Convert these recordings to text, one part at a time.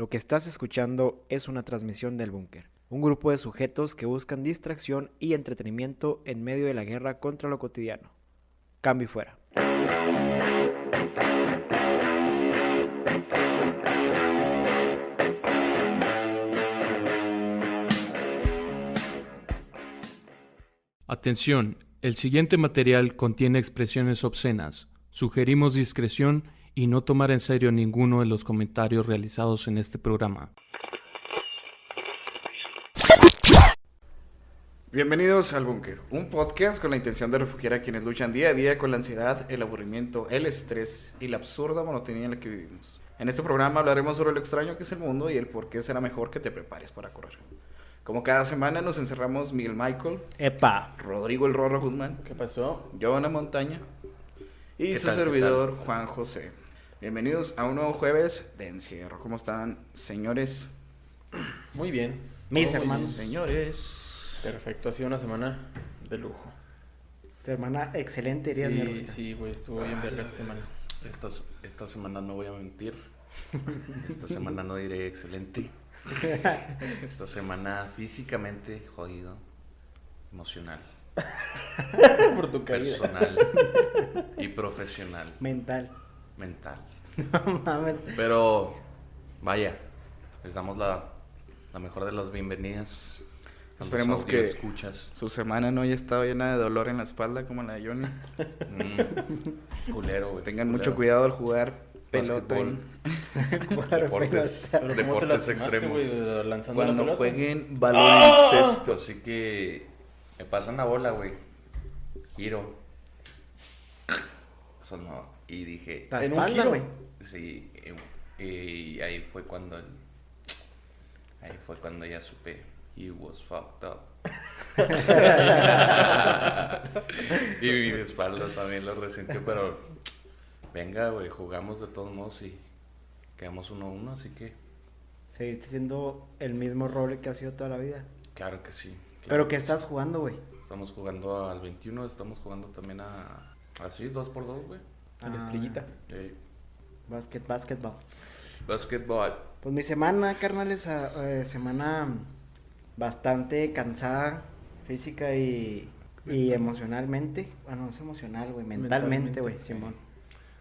Lo que estás escuchando es una transmisión del búnker, un grupo de sujetos que buscan distracción y entretenimiento en medio de la guerra contra lo cotidiano. Cambio fuera. Atención, el siguiente material contiene expresiones obscenas. Sugerimos discreción y no tomar en serio ninguno de los comentarios realizados en este programa. Bienvenidos al Búnker, un podcast con la intención de refugiar a quienes luchan día a día con la ansiedad, el aburrimiento, el estrés y la absurda monotonía en la que vivimos. En este programa hablaremos sobre lo extraño que es el mundo y el por qué será mejor que te prepares para correr. Como cada semana nos encerramos Miguel Michael, ¡Epa! Rodrigo el Rorro Guzmán, ¿Qué pasó? Giovanna Montaña y ¿Qué su tal, servidor Juan José. Bienvenidos a un nuevo jueves de encierro. ¿Cómo están, señores? Muy bien. Mis hermanos. Señores. Perfecto, ha sido una semana de lujo. Tu hermana, excelente, dirías mi Sí, sí, güey, estuvo bien verga esta semana. Esta, esta semana no voy a mentir. Esta semana no diré excelente. Esta semana físicamente jodido. Emocional, Por tu caída. personal y profesional. Mental. Mental. No mames. Pero vaya, les damos la, la mejor de las bienvenidas. a Esperemos que- escuchas. Su semana no haya estado llena de dolor en la espalda como la de Johnny. Mm, culero, güey. Tengan culero. mucho cuidado al jugar pelota. Deportes, Pero ¿cómo te deportes extremos. la Cuando pelota? jueguen baloncesto. Así que me pasan la bola, güey. Giro. Sonó. Y dije. La En espalda, güey. Sí. Y, ahí fue cuando. el- ahí fue cuando ya supe. He was fucked up. y mi espalda también lo resintió, pero. Venga, güey, jugamos de todos modos y quedamos 1-1, así que. Seguiste siendo el mismo rol que ha sido toda la vida. Claro que sí. claro Pero que que estás jugando, güey. Estamos jugando al 21, estamos jugando también a. Así, 2 por 2 güey. A la Ah. estrellita. Eh, Básquet, básquetbol. Basketball. Pues mi semana, carnales, ah, eh, semana bastante cansada física y, y emocionalmente. Bueno, no es emocional, güey, mentalmente, güey. Simón.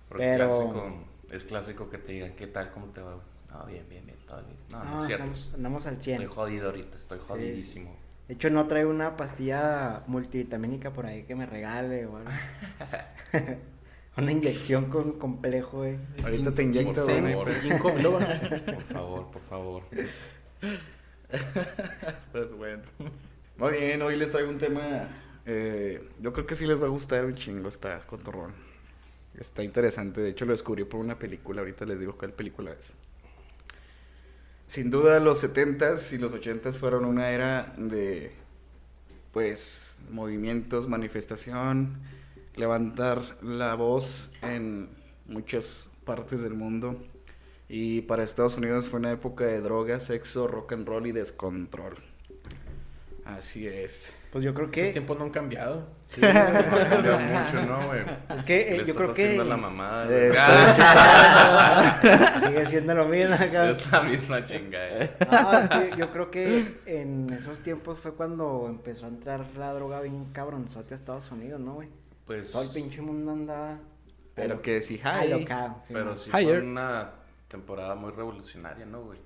Porque Pero- clásico, es clásico que te digan, ¿qué tal? ¿Cómo te va? No, bien, bien, bien, todo bien. No, no, No, es cierto. andamos, andamos al 100. Estoy jodido ahorita, estoy jodidísimo. De hecho, no traigo una pastilla multivitamínica por ahí que me regale o algo. una inyección con complejo, güey. Ahorita te inyecto, Por güey. favor. Por favor, por favor. Pues bueno. Muy bien, hoy les traigo un tema. eh, yo creo que sí les va a gustar un chingo. Está cotorrón. Está interesante. De hecho, lo descubrí por una película. Ahorita les digo cuál película es. Sin duda, los 70s y los 80s fueron una era de. Pues. Movimientos, manifestación. Levantar la voz en muchas partes del mundo. Y para Estados Unidos fue una época de drogas, sexo, rock and roll y descontrol. Así es. Pues yo creo Los que. tiempos no han cambiado. Sí, Cambió mucho, ¿no, güey? es que eh, Le yo creo que. haciendo la mamada, Eh, güey. Sigue siendo lo mismo acá. Es la misma chinga, eh. No, es que yo creo que en esos tiempos fue cuando empezó a entrar la droga bien cabronzote a Estados Unidos, ¿no, güey? Pues. Todo el pinche mundo andaba. Pero que sí, hi. alocado. sí, Pero sí Higher. fue una temporada muy revolucionaria, ¿no, güey?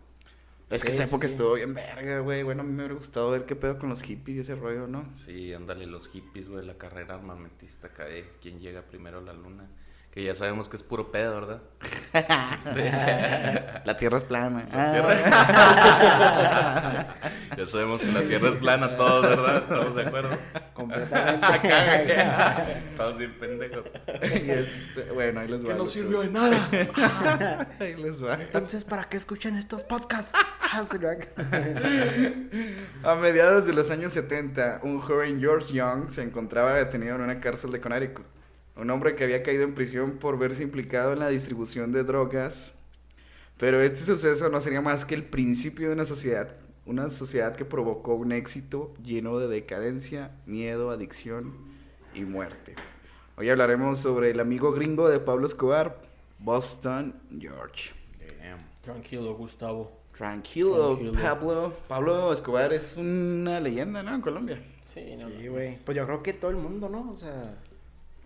Es que esa época sí. estuvo bien verga, güey. Bueno, a mí me hubiera gustado ver qué pedo con los hippies y ese rollo, ¿no? Sí, ándale, los hippies, güey, la carrera armamentista de quién llega primero a la luna. Que ya sabemos que es puro pedo, ¿verdad? La tierra es plana. Ya sabemos que la Tierra es plana todos, ¿verdad? Estamos de acuerdo. Completamente. Estamos bien pendejos. Y este, bueno, ahí les va. Que no sirvió de nada. Ahí les va. Entonces, ¿para qué escuchan estos podcasts? A mediados de los años 70, un joven George Young se encontraba detenido en una cárcel de Connecticut. Un hombre que había caído en prisión por verse implicado en la distribución de drogas. Pero este suceso no sería más que el principio de una sociedad, una sociedad que provocó un éxito lleno de decadencia, miedo, adicción y muerte. Hoy hablaremos sobre el amigo gringo de Pablo Escobar, Boston George. Damn. Tranquilo, Gustavo. Tranquilo, Tranquilo. Pablo. Pablo Escobar es una leyenda, ¿no? En Colombia. Sí, no. Sí, güey. Pues yo creo que todo el mundo, ¿no? O sea,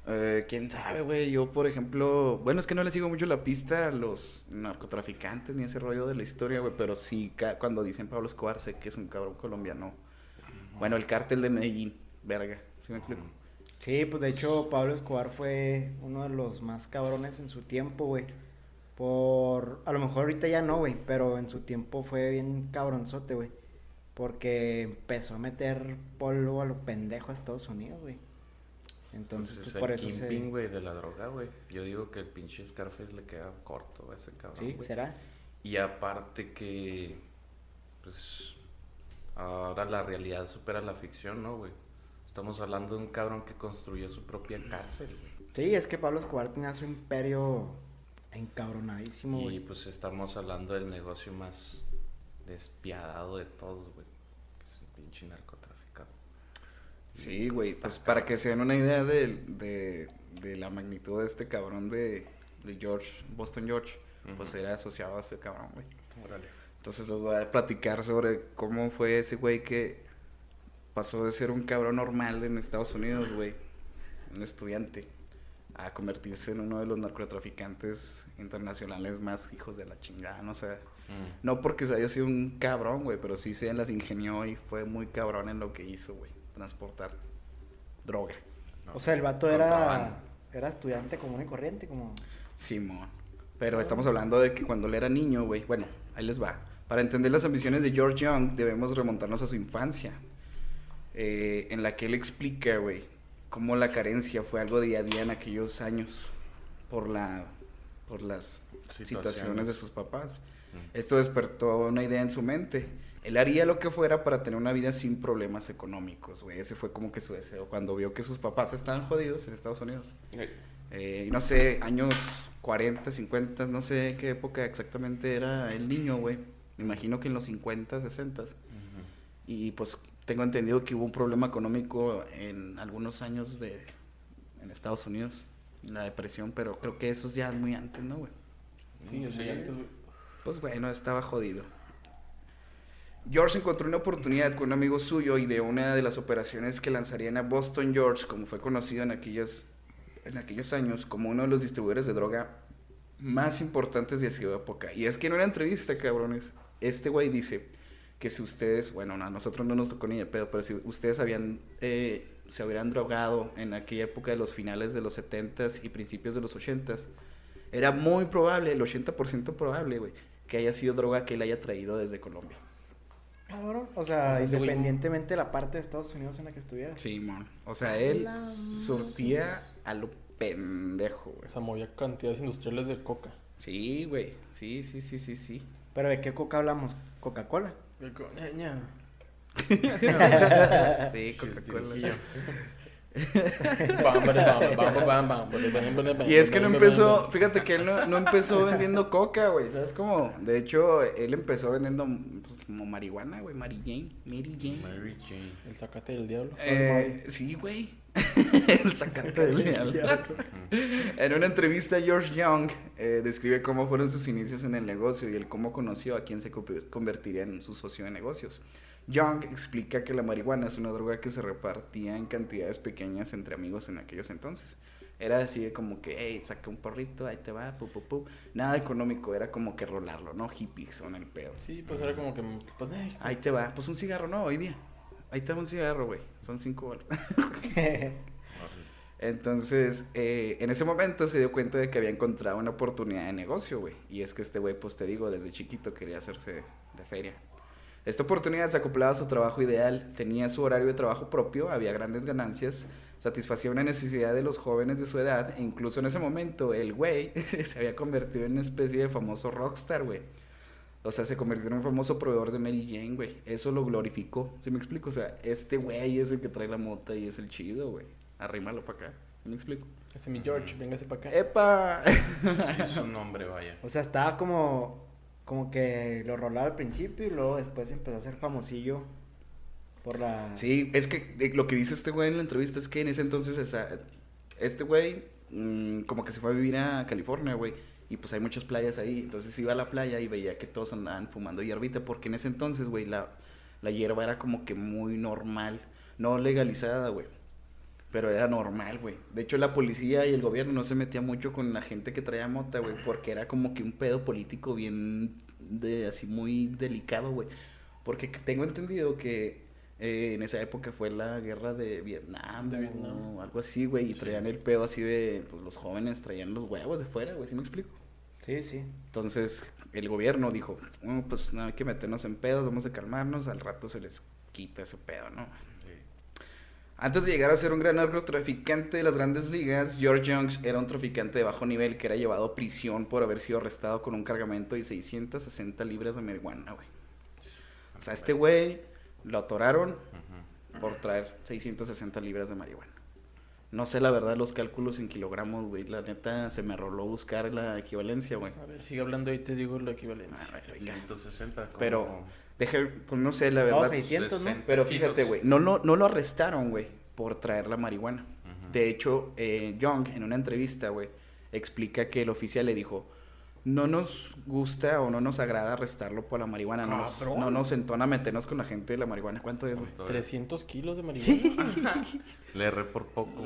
Eh, quién sabe, güey. Yo, por ejemplo, bueno, es que no le sigo mucho la pista a los narcotraficantes ni ese rollo de la historia, güey. Pero sí, cuando dicen Pablo Escobar, sé que es un cabrón colombiano. Bueno, el cártel de Medellín, verga. ¿Sí me explico? sí, pues de hecho Pablo Escobar fue uno de los más cabrones en su tiempo, güey. Por, a lo mejor ahorita ya no, güey, pero en su tiempo fue bien cabronzote, güey. Porque empezó a meter polvo a lo pendejo a Estados Unidos, güey. Entonces, Entonces, pues, por el eso se... güey, de la droga, güey. Yo digo que el pinche Scarface le queda corto a ese cabrón, Sí. ¿será? Y aparte que, pues, ahora la realidad supera la ficción, ¿no, güey? Estamos hablando de un cabrón que construyó su propia cárcel, güey. Sí, es que Pablo Escobar tenía su imperio encabronadísimo, Y pues estamos hablando del negocio más despiadado de todos, güey. Que es el pinche narcotraficante. Sí, güey. Pues para que se den una idea de, de, de la magnitud de este cabrón de, de George, Boston George, pues era asociado a ese cabrón, güey. Órale. Entonces les voy a platicar sobre cómo fue ese güey que pasó de ser un cabrón normal en Estados Unidos, güey, un estudiante, a convertirse en uno de los narcotraficantes internacionales más hijos de la chingada, no sé. Mm. No porque se haya sido un cabrón, güey, pero sí se las ingenió y fue muy cabrón en lo que hizo, güey, transportar droga. No, O sea, el vato era, era estudiante común y corriente, como... Simón. Pero estamos hablando de que cuando él era niño, güey. Bueno, ahí les va. Para entender las ambiciones de George Young, debemos remontarnos a su infancia. eh, en la que él explica, güey, cómo la carencia fue algo día a día en aquellos años. Por la. por las situaciones de sus papás. Mm. Esto despertó una idea en su mente. Él haría lo que fuera para tener una vida sin problemas económicos, güey. Ese fue como que su deseo cuando vio que sus papás estaban jodidos en Estados Unidos. Eh, y no sé, años 40, 50, no sé qué época exactamente era el niño, güey. Me imagino que en los 50, 60. Ujú. Y pues tengo entendido que hubo un problema económico en algunos años de en Estados Unidos, la depresión, pero creo que eso es ya muy antes, ¿no, güey? Sí, es muy antes, güey. Pues bueno, estaba jodido. George encontró una oportunidad con un amigo suyo y de una de las operaciones que lanzarían a Boston George, como fue conocido en aquellos, en aquellos años, como uno de los distribuidores de droga más importantes de su época. Y es que en una entrevista, cabrones, este güey dice que si ustedes, bueno, a nosotros no nos tocó ni de pedo, pero si ustedes habían, eh, se hubieran drogado en aquella época de los finales de los 70s y principios de los 80s, era muy probable, el 80% probable, güey, que haya sido droga que él haya traído desde Colombia. Cabrón. O sea, O independientemente de la parte de Estados Unidos en la que estuviera. Sí, mon. O sea, él La surtía a lo pendejo, güey. O sea, movía cantidades industriales de coca. Sí, güey. Sí, sí, sí, sí, sí. Pero ¿de qué coca hablamos? ¿Coca-Cola? De co- ña, ña. sí, Coca-Cola y es que no empezó, fíjate que él no, no empezó vendiendo coca, güey, ¿sabes cómo? De hecho, él empezó vendiendo como marihuana, güey, Mary Jane, Mary Jane. Mary Jane. El sacate del diablo. Sí, güey. el sacate del diablo. en una entrevista, George Young describe cómo fueron sus inicios en el negocio y el cómo conoció a quien se convertiría en su socio de negocios. Young explica que la marihuana es una droga que se repartía en cantidades pequeñas entre amigos en aquellos entonces. Era así de como que, hey, saca un porrito, ahí te va, pu, pu, pu. Nada económico, era como que rolarlo, ¿no? Hippies son el pedo. Sí, pues era como que. Pues, ay, Ahí te va, pues un cigarro, no, hoy día. Ahí te va un cigarro, güey. Son cinco bolas. Entonces, eh, en ese momento se dio cuenta de que había encontrado una oportunidad de negocio, güey. Y es que este güey, pues te digo, desde chiquito quería hacerse de feria. Esta oportunidad se acoplaba a su trabajo ideal, tenía su horario de trabajo propio, había grandes ganancias, satisfacía una necesidad de los jóvenes de su edad, e incluso en ese momento el güey se había convertido en una especie de famoso rockstar, güey. O sea, se convirtió en un famoso proveedor de Mary Jane, güey. Eso lo glorificó. ¿Sí me explico? O sea, este güey es el que trae la mota y es el chido, güey. Arrímalo para acá. ¿Sí ¿Me explico? ese mi George, véngase para acá. ¡Epa! Sí, es un nombre, vaya. O sea, estaba como, como que lo rolaba al principio y luego después empezó a ser famosillo por la... Sí, es que lo que dice este güey en la entrevista es que en ese entonces este güey mm, como que se fue a vivir a California, güey. Y pues hay muchas playas ahí. Entonces iba a la playa y veía que todos andaban fumando hierbita. Porque en ese entonces, güey, la, la hierba era como que muy normal. No legalizada, güey. Pero era normal, güey. De hecho, la policía y el gobierno no se metía mucho con la gente que traía mota, güey. Porque era como que un pedo político bien de así muy delicado, güey. Porque tengo entendido que eh, en esa época fue la guerra de Vietnam, De o algo así, güey. Y traían el pedo así de, pues los jóvenes traían los huevos de fuera, güey. ¿Sí me explico? Sí, sí. Entonces el gobierno dijo, "Oh, pues no hay que meternos en pedos, vamos a calmarnos, al rato se les quita ese pedo, ¿no? Antes de llegar a ser un gran narcotraficante de las grandes ligas, George Youngs era un traficante de bajo nivel que era llevado a prisión por haber sido arrestado con un cargamento de 660 libras de marihuana, güey. O sea, este güey lo atoraron por traer 660 libras de marihuana. No sé la verdad los cálculos en kilogramos, güey. La neta se me roló buscar la equivalencia, güey. A ver, sigue hablando y te digo la equivalencia. A ver, venga. 160. como Pero, deja, pues no sé, la No, verdad. 600, ¿no? 60 Pero fíjate, güey, no lo, no lo arrestaron, güey, por traer la marihuana. De hecho, eh, Young, en una entrevista, güey, explica que el oficial le dijo, no nos gusta o no nos agrada arrestarlo por la marihuana, no nos, no nos entona meternos con la gente de la marihuana. ¿Cuánto es, güey? Todo- 300 kilos de marihuana. Le erré por poco.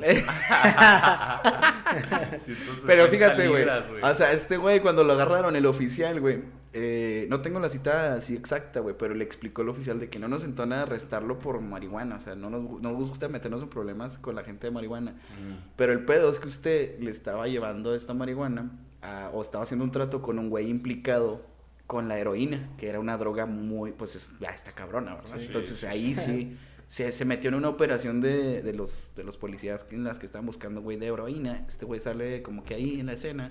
Pero fíjate, güey. O sea, este güey, cuando lo agarraron, el oficial, güey. eh, no tengo la cita así exacta, güey, pero le explicó el oficial de que no nos entona arrestarlo por marihuana. O sea, no nos, no nos gusta meternos en problemas con la gente de marihuana. Mm. Pero el pedo es que usted le estaba llevando esta marihuana a- o estaba haciendo un trato con un güey implicado con la heroína, que era una droga muy, pues es- ya está cabrona, ¿verdad? Sí. Entonces ahí sí se, se metió en una operación de, de los, de los policías en las que estaban buscando güey de heroína. Este güey sale como que ahí en la escena,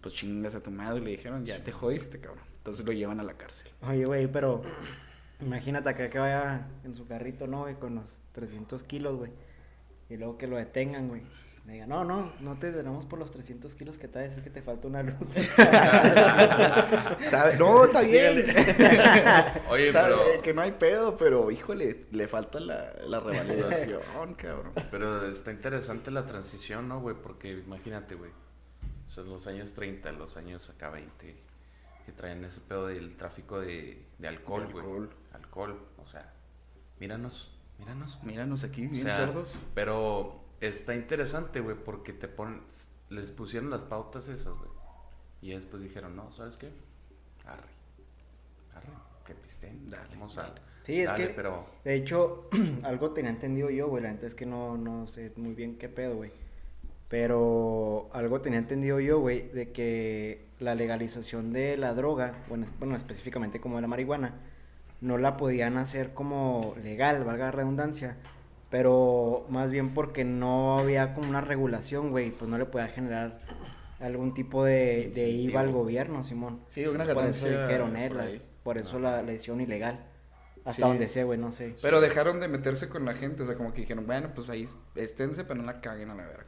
pues chingas a tu madre y le dijeron, ya te jodiste, cabrón. Entonces lo llevan a la cárcel. Oye, güey, pero imagínate acá que vaya en su carrito, ¿no, güey? Con los 300 kilos, güey. Y luego que lo detengan, güey. Le digan, no, no, no te detenemos por los 300 kilos que traes, es que te falta una luz. ¿Sabe? No, está bien. Oye, Sabe pero, que no hay pedo, pero híjole, le falta la, la revalidación, cabrón. pero está interesante la transición, ¿no, güey? Porque imagínate, güey. Son los años 30, los años acá 20, que traen ese pedo del tráfico de, de alcohol, güey. alcohol. Alcohol. o sea, míranos, míranos. Míranos aquí, O bien sea, cerdos. Pero está interesante, güey, porque te ponen, les pusieron las pautas esas, güey. Y después dijeron, no, ¿sabes qué? Arre, arre, que pisten, Dale, vamos a... Sí, es dale, que- pero... De hecho, algo tenía entendido yo, güey. La neta es que no, no sé muy bien qué pedo, güey. Pero algo tenía entendido yo, güey, de que la legalización de la droga, bueno, bueno, específicamente como de la marihuana, no la podían hacer como legal, valga la redundancia. Pero más bien porque no había como una regulación, güey, pues no le podía generar algún tipo de, de IVA al gobierno, Simón. Sí, una por eso dijeron, eh, por eso la, la hicieron ilegal. Hasta Sí. donde sé, güey, no sé. Pero dejaron de meterse con la gente, o sea, como que dijeron, bueno, pues ahí esténse, pero no la caguen a la verga.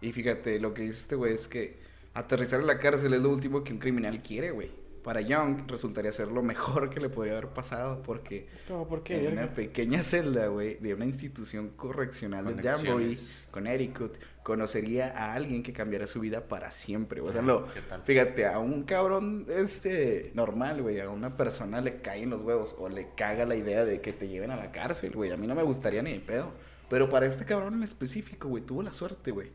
Y fíjate, lo que dice este güey es que aterrizar en la cárcel es lo último que un criminal quiere, güey. Para Young resultaría ser lo mejor que le podría haber pasado, porque No, ¿por qué? en una pequeña celda, güey, de una institución correccional de Danbury, Conexiones. Connecticut, conocería a alguien que cambiara su vida para siempre, güey. O sea, lo, ¿Qué tal? fíjate, a un cabrón este normal, güey, a una persona le caen los huevos o le caga la idea de que te lleven a la cárcel, güey. A mí no me gustaría ni de pedo. Pero para este cabrón en específico, güey, tuvo la suerte, güey.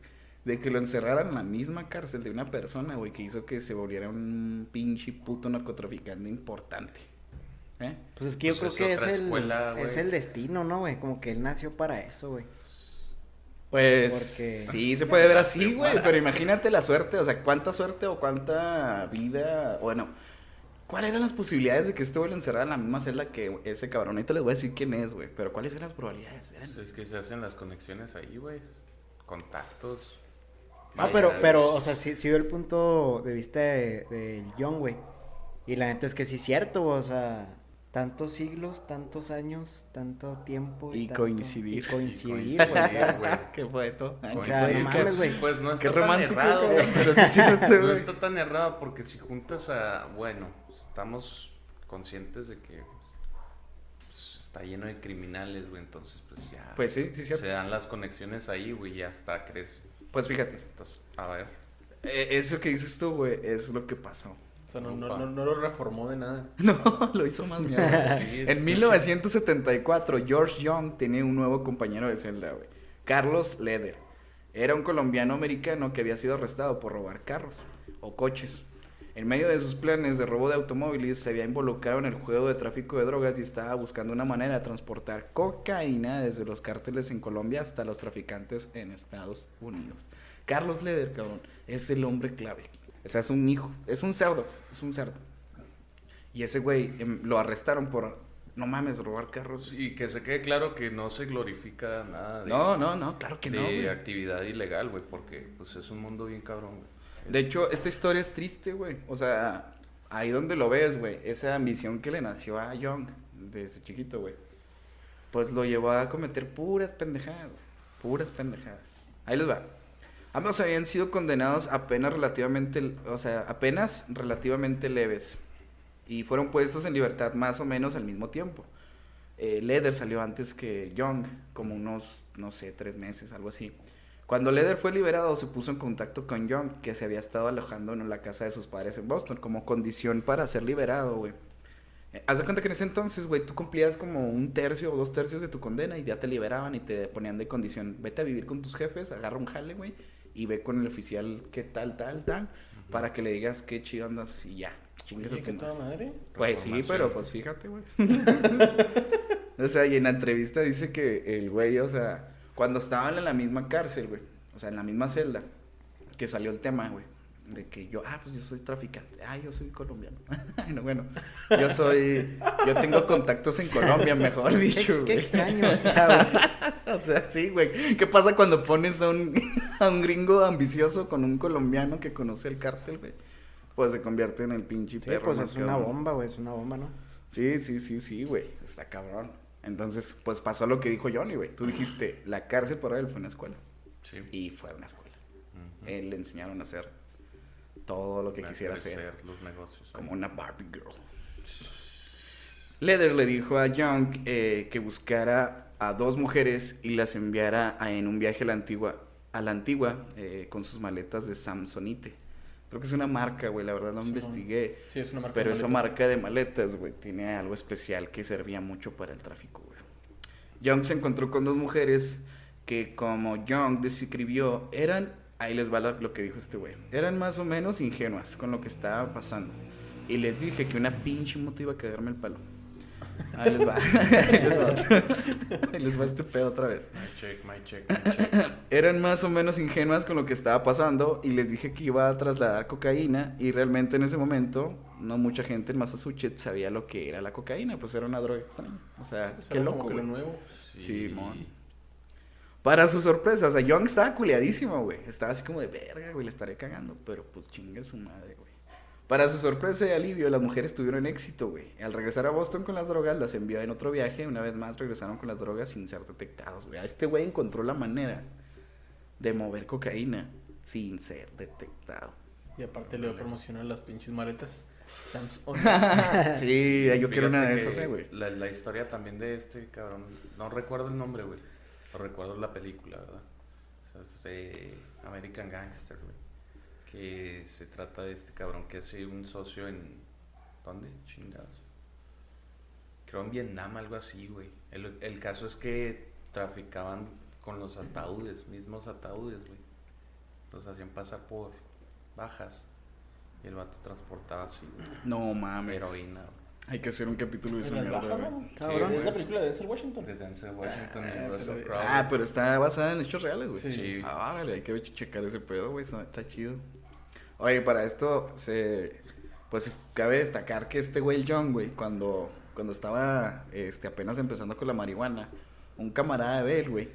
De que lo encerraran en la misma cárcel de una persona, güey, que hizo que se volviera un pinche puto narcotraficante importante. ¿Eh? Pues es que yo Pues creo es que es otra el, escuela, es el destino, ¿no, güey? Como que él nació para eso, güey. Pues Porque- sí, se puede ver así, güey, pero imagínate la suerte, o sea, cuánta suerte o cuánta vida, bueno, ¿cuáles eran las posibilidades de que este güey lo encerrara en la misma celda que ese cabrón? Ahorita les voy a decir quién es, güey, pero ¿cuáles eran las probabilidades? Eran- Pues es que se hacen las conexiones ahí, güey. Contactos. Ah, pero, pero, o sea, sí, sí veo el punto de vista de- del John, güey. Y la neta es que sí es cierto, güey, o sea, tantos siglos, tantos años, tanto tiempo. Y tanto- Y Y coincidir, coincidir, güey. ¿Qué fue esto? O sea, no Coincidir, mames, pues- güey. Pues no Qué está tan romántico, errado, güey. pero sí cierto, No está tan errado porque si juntas a, bueno, estamos conscientes de que pues, está lleno de criminales, güey, entonces pues ya Pues sí, sí, se cierto. dan las conexiones ahí, güey, ya está, crees, Pues fíjate, estás, a ver, eh, eso que dices tú, güey, es lo que pasó. O sea, no, no, no, no lo reformó de nada. No, lo hizo más mierda. en 1974, George Young tenía un nuevo compañero de celda, güey. Carlos Leder. Era un colombiano americano que había sido arrestado por robar carros o coches. En medio de sus planes de robo de automóviles, se había involucrado en el juego de tráfico de drogas y estaba buscando una manera de transportar cocaína desde los cárteles en Colombia hasta los traficantes en Estados Unidos. Carlos Leder, cabrón, es el hombre clave. O sea, es un hijo, es un cerdo, es un cerdo. Y ese güey em, lo arrestaron por, no mames, robar carros. Y que se quede claro que no se glorifica nada de, No, no, no, claro que de no. güey. actividad ilegal, güey, porque pues es un mundo bien cabrón, güey. De hecho, esta historia es triste, güey. O sea, ahí donde lo ves, güey, esa ambición que le nació a Young desde chiquito, güey, pues lo llevó a cometer puras pendejadas. Puras pendejadas. Ahí les va. Ambos habían sido condenados a penas relativamente, o sea, a penas relativamente leves. Y fueron puestos en libertad más o menos al mismo tiempo. Eh, Leder salió antes que Young, como unos, no sé, tres meses, algo así. Cuando Leder fue liberado, se puso en contacto con Young, que se había estado alojando en la casa de sus padres en Boston, como condición para ser liberado, güey. Eh, Haz de cuenta que en ese entonces, güey, tú cumplías como un tercio o dos tercios de tu condena y ya te liberaban y te ponían de condición. Vete a vivir con tus jefes, agarra un jale, güey, y ve con el oficial qué tal, tal, tal, para que le digas qué chido andas y ya. Oye, madre. toda madre. Pues sí, pero pues fíjate, güey. o sea, y en la entrevista dice que el güey, o sea, cuando estaban en la misma cárcel, güey, o sea, en la misma celda, que salió el tema, güey, de que yo, ah, pues yo soy traficante, ah, yo soy colombiano. Ay, no, bueno, yo soy, yo tengo contactos en Colombia, mejor dicho, qué güey. extraño. O sea, sí, güey. ¿Qué pasa cuando pones a un, a un gringo ambicioso con un colombiano que conoce el cártel, güey? Pues se convierte en el pinche Sí, perro. pues es una bomba, güey, es una bomba, ¿no? Sí, sí, sí, sí, güey. Está cabrón. Entonces, pues pasó lo que dijo Johnny, güey. Tú dijiste, la cárcel para él fue una escuela. Sí. Y fue una escuela. Él le enseñaron a hacer todo lo que quisiera crecer hacer. los negocios. Como ahí. una Barbie girl. Leder le dijo a Young eh, que buscara a dos mujeres y las enviara a- en un viaje a la antigua, a la antigua eh, con sus maletas de Samsonite. Creo que es una marca, güey, la verdad no investigué. Sí, es una marca. Pero de esa marca de maletas, güey, tiene algo especial que servía mucho para el tráfico, güey. Young se encontró con dos mujeres que, como Young describió, eran, ahí les va lo que dijo este güey, eran más o menos ingenuas con lo que estaba pasando. Y les dije que una pinche moto iba a cagarme el palo. Ahí les va. ahí les va, ahí les va este pedo otra vez. My check, my check, my check. Eran más o menos ingenuas con lo que estaba pasando y les dije que iba a trasladar cocaína y realmente en ese momento no mucha gente en Massachusetts sabía lo que era la cocaína, pues era una droga extraña. O sea, Pues qué loco. que lo nuevo. Sí, mon. Para su sorpresa, o sea, Young estaba culiadísimo, güey. Estaba así como de verga, güey, le estaré cagando, pero pues chinga su madre, güey. Para su sorpresa y alivio, las mujeres tuvieron éxito, güey. Al regresar a Boston con las drogas, las envió en otro viaje. Una vez más regresaron con las drogas sin ser detectados, güey. Este güey encontró la manera de mover cocaína sin ser detectado. Y aparte le voy a promocionar las pinches maletas. Sí, yo quiero una de esas, güey. La, la historia también de este cabrón, no recuerdo el nombre, güey. Pero recuerdo la película, ¿verdad? O sea, es American Gangster, güey. Que se trata de este cabrón que hace un socio en. ¿Dónde? Chingados. Creo en Vietnam, algo así, güey. El, el caso es que traficaban con los ataúdes, mismos ataúdes, güey. Los hacían pasar por bajas. Y el vato transportaba así, güey. No mames. Heroína, güey. Hay que hacer un capítulo de esa mierda, güey. ¿no? Cabrón. Es la película de Denzel Washington. De Denzel Washington Ah, y Russell pero- Crowe. Ah, pero está basada en hechos reales, güey. Sí. Sí. Ah, órale, hay que checar ese pedo, güey. Está, chido. Oye, para esto, se. Pues es- cabe destacar que este güey, el John, güey, cuando, cuando estaba este, apenas empezando con la marihuana, un camarada de él, güey,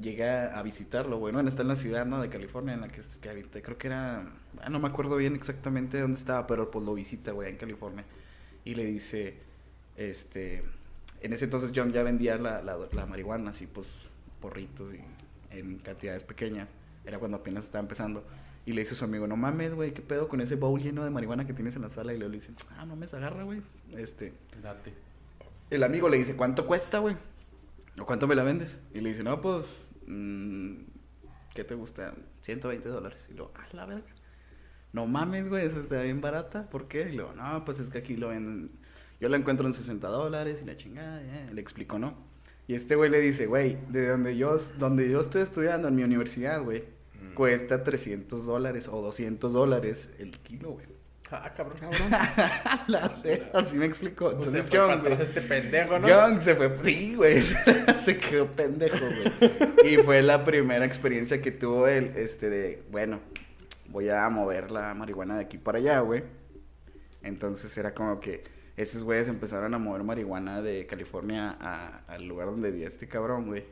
llega a visitarlo, güey. Bueno, está en la ciudad, ¿no? De California, en la que, que habita. Creo que era. ah, no me acuerdo bien exactamente dónde estaba, pero pues lo visita, güey, en California. Y le dice, este. En ese entonces John ya vendía la, la, la marihuana, así pues, porritos y en cantidades pequeñas. Era cuando apenas estaba empezando. Y le dice a su amigo, no mames, güey, ¿qué pedo con ese bowl lleno de marihuana que tienes en la sala? Y luego le dice, ah, no mames, agarra, güey. Este, Date. el amigo le dice, ¿cuánto cuesta, güey? ¿O cuánto me la vendes? Y le dice, no, pues, mm, ¿qué te gusta? 120 dólares. Y luego, ah, la verga. no mames, güey, eso está bien barata. ¿Por qué? Y luego, no, pues es que aquí lo venden. Yo la encuentro en 60 dólares y la chingada, le explico, ¿no? Y este güey le dice, güey, de donde yo, donde yo estoy estudiando en mi universidad, güey, Mm. cuesta 300 dólares o 200 dólares el kilo, güey. Ah, cabrón. La verga, así me explicó. Se Entonces, para atrás este pendejo, ¿no? Young se fue, sí, güey, se quedó pendejo, güey. Y fue la primera experiencia que tuvo él, este, de, bueno, voy a mover la marihuana de aquí para allá, güey. Entonces era como que esos güeyes empezaron a mover marihuana de California a- al lugar donde vivía este cabrón, güey.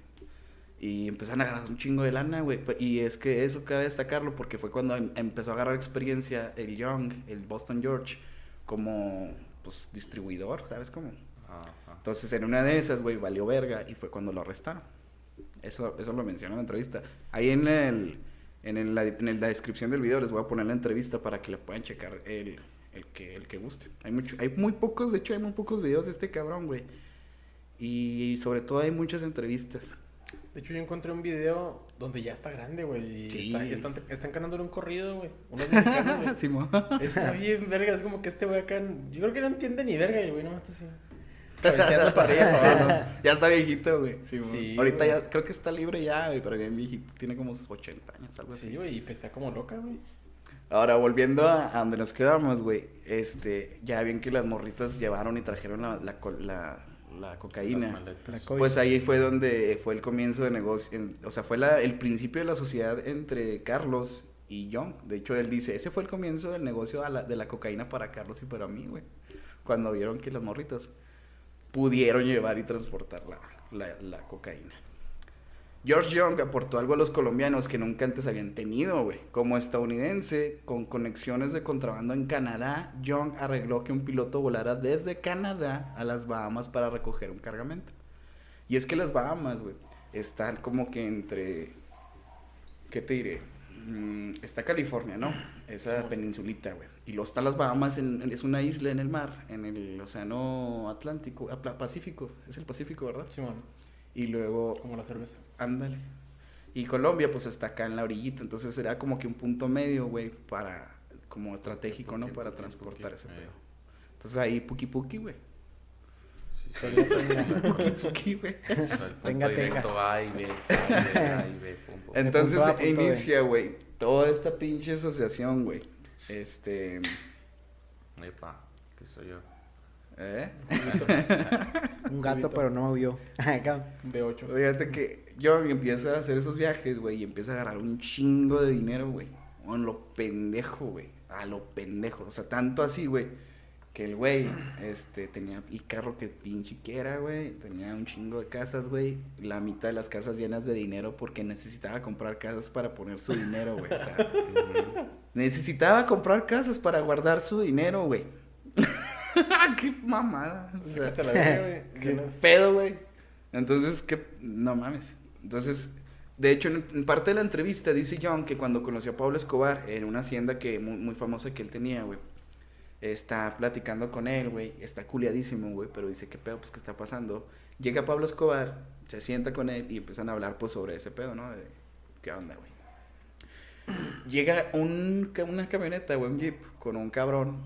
Y empezaron a agarrar un chingo de lana, güey. Pe- Y es que eso cabe destacarlo porque fue cuando em- empezó a agarrar experiencia el Young, el Boston George, como, pues, distribuidor, ¿sabes cómo? Ajá. Entonces, en una de esas, güey, valió verga y fue cuando lo arrestaron. Eso, eso lo menciona en la entrevista. Ahí en el, en, el, la, en la descripción del video les voy a poner la entrevista para que le puedan checar el, el, que, el que guste. Hay, mucho, hay muy pocos, de hecho, hay muy pocos videos de este cabrón, güey. Y sobre todo hay muchas entrevistas. De hecho, yo encontré un video donde ya está grande, güey. Sí. está- y están, están cantándole un corrido, güey. Unos mexicanos, güey. Simón. Está bien, verga. Es como que este güey acá. Yo creo que no entiende ni verga, güey nomás está así. Cabeceando para abajo. ya está viejito, güey. Simón. Sí, Ahorita güey. ya creo que está libre ya, güey, pero bien viejito. Tiene como 80 años, algo así. Sí, güey, y pues está como loca, güey. Ahora, volviendo a, a donde nos quedamos, güey, este, ya bien que las morritas llevaron y trajeron la, la, co- la, la cocaína. Pues ahí fue donde fue el comienzo de negocio, en- o sea, fue la, el principio de la sociedad entre Carlos y John. De hecho, él dice, ese fue el comienzo del negocio a la- de la cocaína para Carlos y para mí, güey. Cuando vieron que las morritas pudieron llevar y transportar la, la, la cocaína. George Young aportó algo a los colombianos que nunca antes habían tenido, güey. Como estadounidense, con conexiones de contrabando en Canadá, Young arregló que un piloto volara desde Canadá a las Bahamas para recoger un cargamento. Y es que las Bahamas, güey, están como que entre... ¿Qué te diré? Mm, está California, ¿no? Esa peninsulita, güey. Y luego están las Bahamas, en- en- es una isla en el mar, en el océano Atlántico, ah, Pacífico, es el Pacífico, ¿verdad? Simón, Y luego como la cerveza. Ándale. Y Colombia, pues está acá en la orillita. Entonces será como que un punto medio, güey, para. Como estratégico, ¿no? Puki, Para puki, transportar puki, ese pedo. Entonces ahí, puki puki, güey. Entonces punto punto inicia, güey, toda esta pinche asociación, güey. Este. Epa, que soy yo. ¿Eh? Un gato, Cubito. pero no. Acá. Un B8. Fíjate que John empieza a hacer esos viajes, güey, y empieza a agarrar un chingo de dinero, güey. A lo pendejo, güey. A lo pendejo. O sea, tanto así, güey, que el güey, este, tenía el carro que pinche que era, güey. Tenía un chingo de casas, güey. La mitad de las casas llenas de dinero porque necesitaba comprar casas para poner su dinero, güey. O sea, necesitaba comprar casas para guardar su dinero, güey. Qué mamada. O sea. ¿Qué pedo, güey? Entonces, ¿qué? No mames. Entonces, de hecho, en, parte de la entrevista dice John que cuando conoció a Pablo Escobar en una hacienda que muy, famosa que él tenía, güey, está platicando con él, güey, está culiadísimo, güey, pero dice, ¿qué pedo? Pues, ¿qué está pasando? Llega Pablo Escobar, se sienta con él y empiezan a hablar, pues, sobre ese pedo, ¿no? De, ¿qué onda, güey? Llega un, una camioneta, güey, un jeep, con un cabrón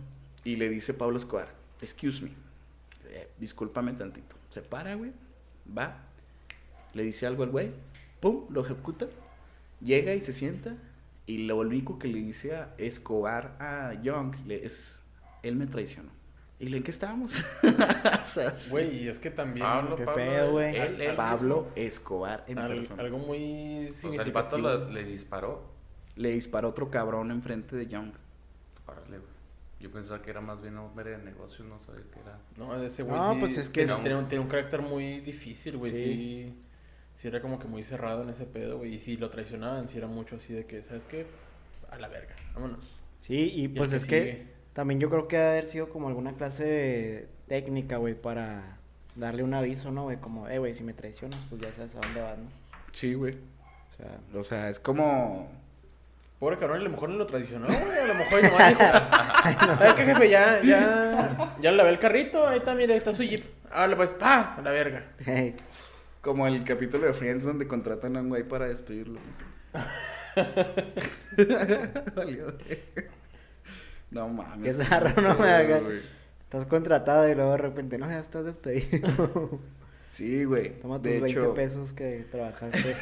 y le dice Pablo Escobar, excuse me, eh, discúlpame tantito. Se para, güey, va, le dice algo al güey, pum, lo ejecuta, llega y se sienta y lo único que le dice a Escobar a Young le es, él me traicionó. ¿Y le en qué estábamos? O sea, sí. Güey, y es que también. Pablo, qué Pablo, pedo, güey. Él, él Pablo Escobar en al- persona. algo muy mismo. O sea, el significativo. vato la- le disparó. Le disparó otro cabrón enfrente de Young. Órale, güey. Yo pensaba que era más bien hombre de negocios, no sabía que era. No, ese güey No, sí pues es que- tenía, tenía un, tenía un carácter muy difícil, güey. Sí. Sí. Sí. era como que muy cerrado en ese pedo, güey. Y si lo traicionaban, sí era mucho así de que, ¿sabes qué? A la verga, vámonos. Sí, y pues es que también yo creo que ha haber sido como alguna clase de técnica, güey, para darle un aviso, ¿no, güey? Como, eh, güey, si me traicionas, pues ya sabes a dónde vas, ¿no? Sí, güey. O sea, O sea, es como... Pobre cabrón, a lo mejor no lo traicionó, güey. A lo mejor nomás dijo, Ay, que jefe, ya, ya, ya lavé el carrito. Ahí está, mira, ahí está su jeep. Háblale, pues, pa, a la verga. hey, Como el capítulo de Friends donde contratan a un güey para despedirlo. Valió. No mames. Qué zarro, ¿no? Me haga- güey. Estás contratado y luego de repente, no, ya estás despedido. Sí, güey. Toma tus De 20 hecho, pesos que trabajaste.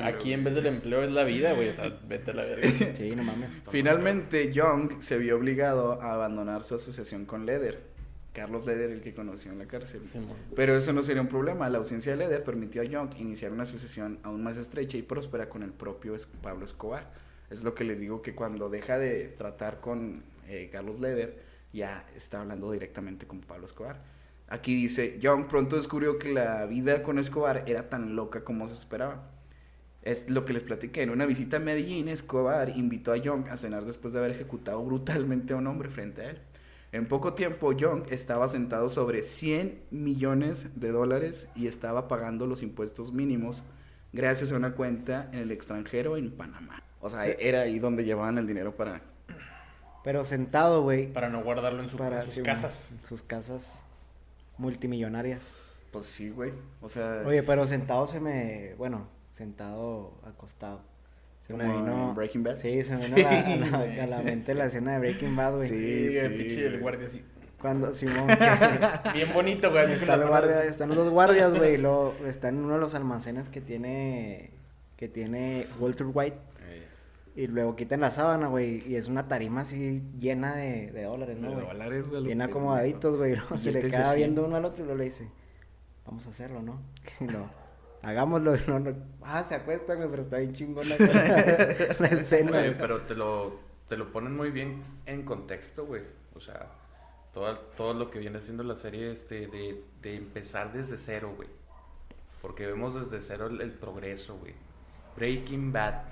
Aquí en vez del empleo es la vida, güey. O sea, vete a la verga. sí, no mames. Finalmente, Young se vio obligado a abandonar su asociación con Leder. Carlos Leder, el que conoció en la cárcel. Pero eso no sería un problema. La ausencia de Leder permitió a Young iniciar una asociación aún más estrecha y próspera con el propio Pablo Escobar. Es lo que les digo que cuando deja de tratar con eh, Carlos Leder, ya está hablando directamente con Pablo Escobar. Aquí dice, Young pronto descubrió que la vida con Escobar era tan loca como se esperaba. Es lo que les platiqué. En una visita a Medellín, Escobar invitó a Young a cenar después de haber ejecutado brutalmente a un hombre frente a él. En poco tiempo, Young estaba sentado sobre 100 millones de dólares y estaba pagando los impuestos mínimos gracias a una cuenta en el extranjero en Panamá. O sea, Sí. era ahí donde llevaban el dinero para... Pero sentado, güey. Para no guardarlo en, su- Para en sus sí, casas. en sus casas multimillonarias. Pues sí, güey. O sea, Oye, pero sentado se me. Bueno, sentado, acostado. Se me vino. Breaking Bad. Sí, se me vino Sí, a, la, a la- a la güey, mente sí. la escena de Breaking Bad, güey. Sí, Sí, el pinche el güey. guardia así. Cuando Simón. que- Bien bonito, güey. Está el guardia- están los dos guardias, güey. luego está en uno de los almacenes que tiene. Que tiene Walter White. Eh, Y luego quitan la sábana, güey. Y es una tarima así llena de, de dólares, ¿no, De dólares, güey. lo Bien acomodaditos, güey. ¿no? Se le queda viendo uno al otro y luego le dice, vamos a hacerlo, ¿no? Y no, hagámoslo. y No, no. Ah, se acuestan, güey, pero está bien chingona la, la escena. Güey. pero te lo, te lo ponen muy bien en contexto, güey. O sea, todo, todo lo que viene siendo la serie este, de, de empezar desde cero, güey. Porque vemos desde cero el, el progreso, güey. Breaking Bad.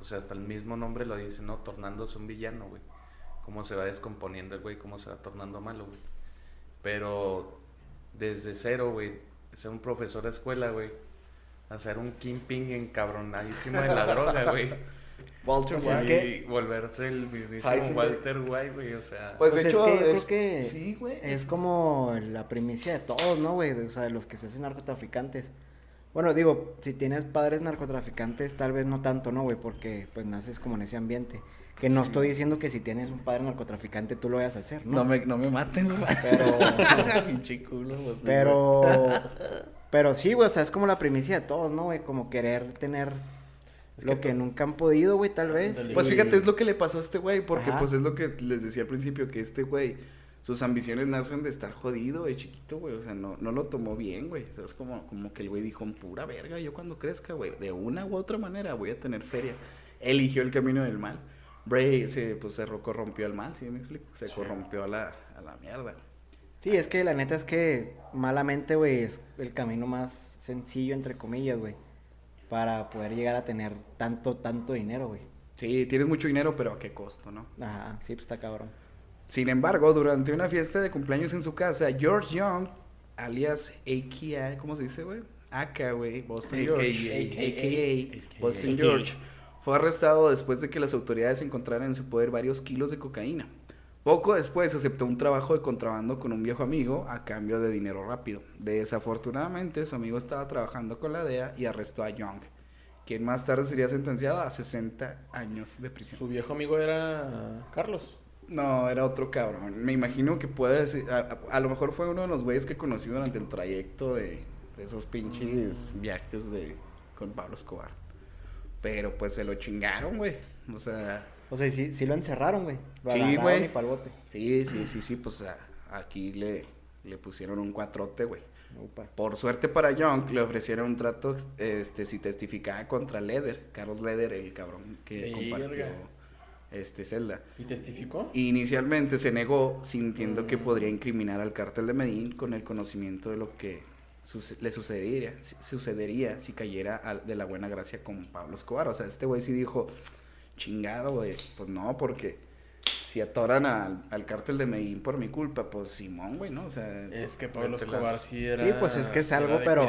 O sea, hasta el mismo nombre lo dice, ¿no? Tornándose un villano, güey. Cómo se va descomponiendo el güey, cómo se va tornando malo, güey. Pero desde cero, güey, ser un profesor de escuela, güey. Hacer un kingpin encabronadísimo de la droga, güey. Walter Pues es White. que- Y volverse el mismísimo. Walter White, güey, o sea. Pues, Pues de es hecho, que es... creo que Sí, güey. Es como la primicia de todos, ¿no, güey? O sea, de los que se hacen narcotraficantes. Bueno, digo, si tienes padres narcotraficantes, tal vez no tanto, ¿no, güey? Porque pues naces como en ese ambiente. Que no estoy diciendo que si tienes un padre narcotraficante tú lo vayas a hacer, ¿no? No me, no me maten, güey. Pero, culo, pues, pero, pero sí, güey, o sea, es como la primicia de todos, ¿no, güey? Como querer tener Es lo que nunca han podido, güey, tal vez. Pues fíjate, es lo que le pasó a este güey, porque Ajá. pues es lo que les decía al principio, que este güey, sus ambiciones nacen de estar jodido, de chiquito, güey, o sea, no, no lo tomó bien, güey, o sea, es como, como que el güey dijo, pura verga, yo cuando crezca, güey, de una u otra manera voy a tener feria. Eligió el camino del mal. Bray se, pues, se ro- corrompió al mal, ¿sí me explico? Se corrompió a la, a la mierda. Sí, es que la neta es que malamente, güey, es el camino más sencillo, entre comillas, güey, para poder llegar a tener tanto, tanto dinero, güey. Sí, tienes mucho dinero, pero ¿a qué costo, no? Ajá, sí, pues está cabrón. Sin embargo, durante una fiesta de cumpleaños en su casa, George Young, alias AKA, ¿cómo se dice, güey? AKA, güey, Boston. George. AKA, Boston George. Fue arrestado después de que las autoridades encontraran en su poder varios kilos de cocaína. Poco después aceptó un trabajo de contrabando con un viejo amigo a cambio de dinero rápido. Desafortunadamente, su amigo estaba trabajando con la DEA y arrestó a Young, quien más tarde sería sentenciado a 60 años de prisión. Su viejo amigo era Carlos. No, era otro cabrón. Me imagino que puede ser. A, a- a lo mejor fue uno de los güeyes que conocí durante el trayecto de, de esos pinches viajes de con Pablo Escobar. Pero pues se lo chingaron, güey. O sea, O sea, sí, sí lo encerraron, güey. Sí, güey. sí, sí, sí, sí. Pues a- aquí le, le pusieron un cuatrote, güey. Upa. Por suerte para Young, le ofrecieron un trato este, si testificaba contra Leder. Carlos Leder, el cabrón que Verga. compartió este celda. ¿Y testificó? Inicialmente se negó, sintiendo que Mm. podría incriminar al cártel de Medellín con el conocimiento de lo que le sucedería, si- sucedería si cayera de la buena gracia con Pablo Escobar. O sea, este güey sí dijo, chingado, güey. Pues no, porque si atoran al, al cártel de Medellín por mi culpa, pues Simón, güey, ¿no? O sea, Es que Pablo las- Escobar sí era. Sí, pues es que es sí algo, pero-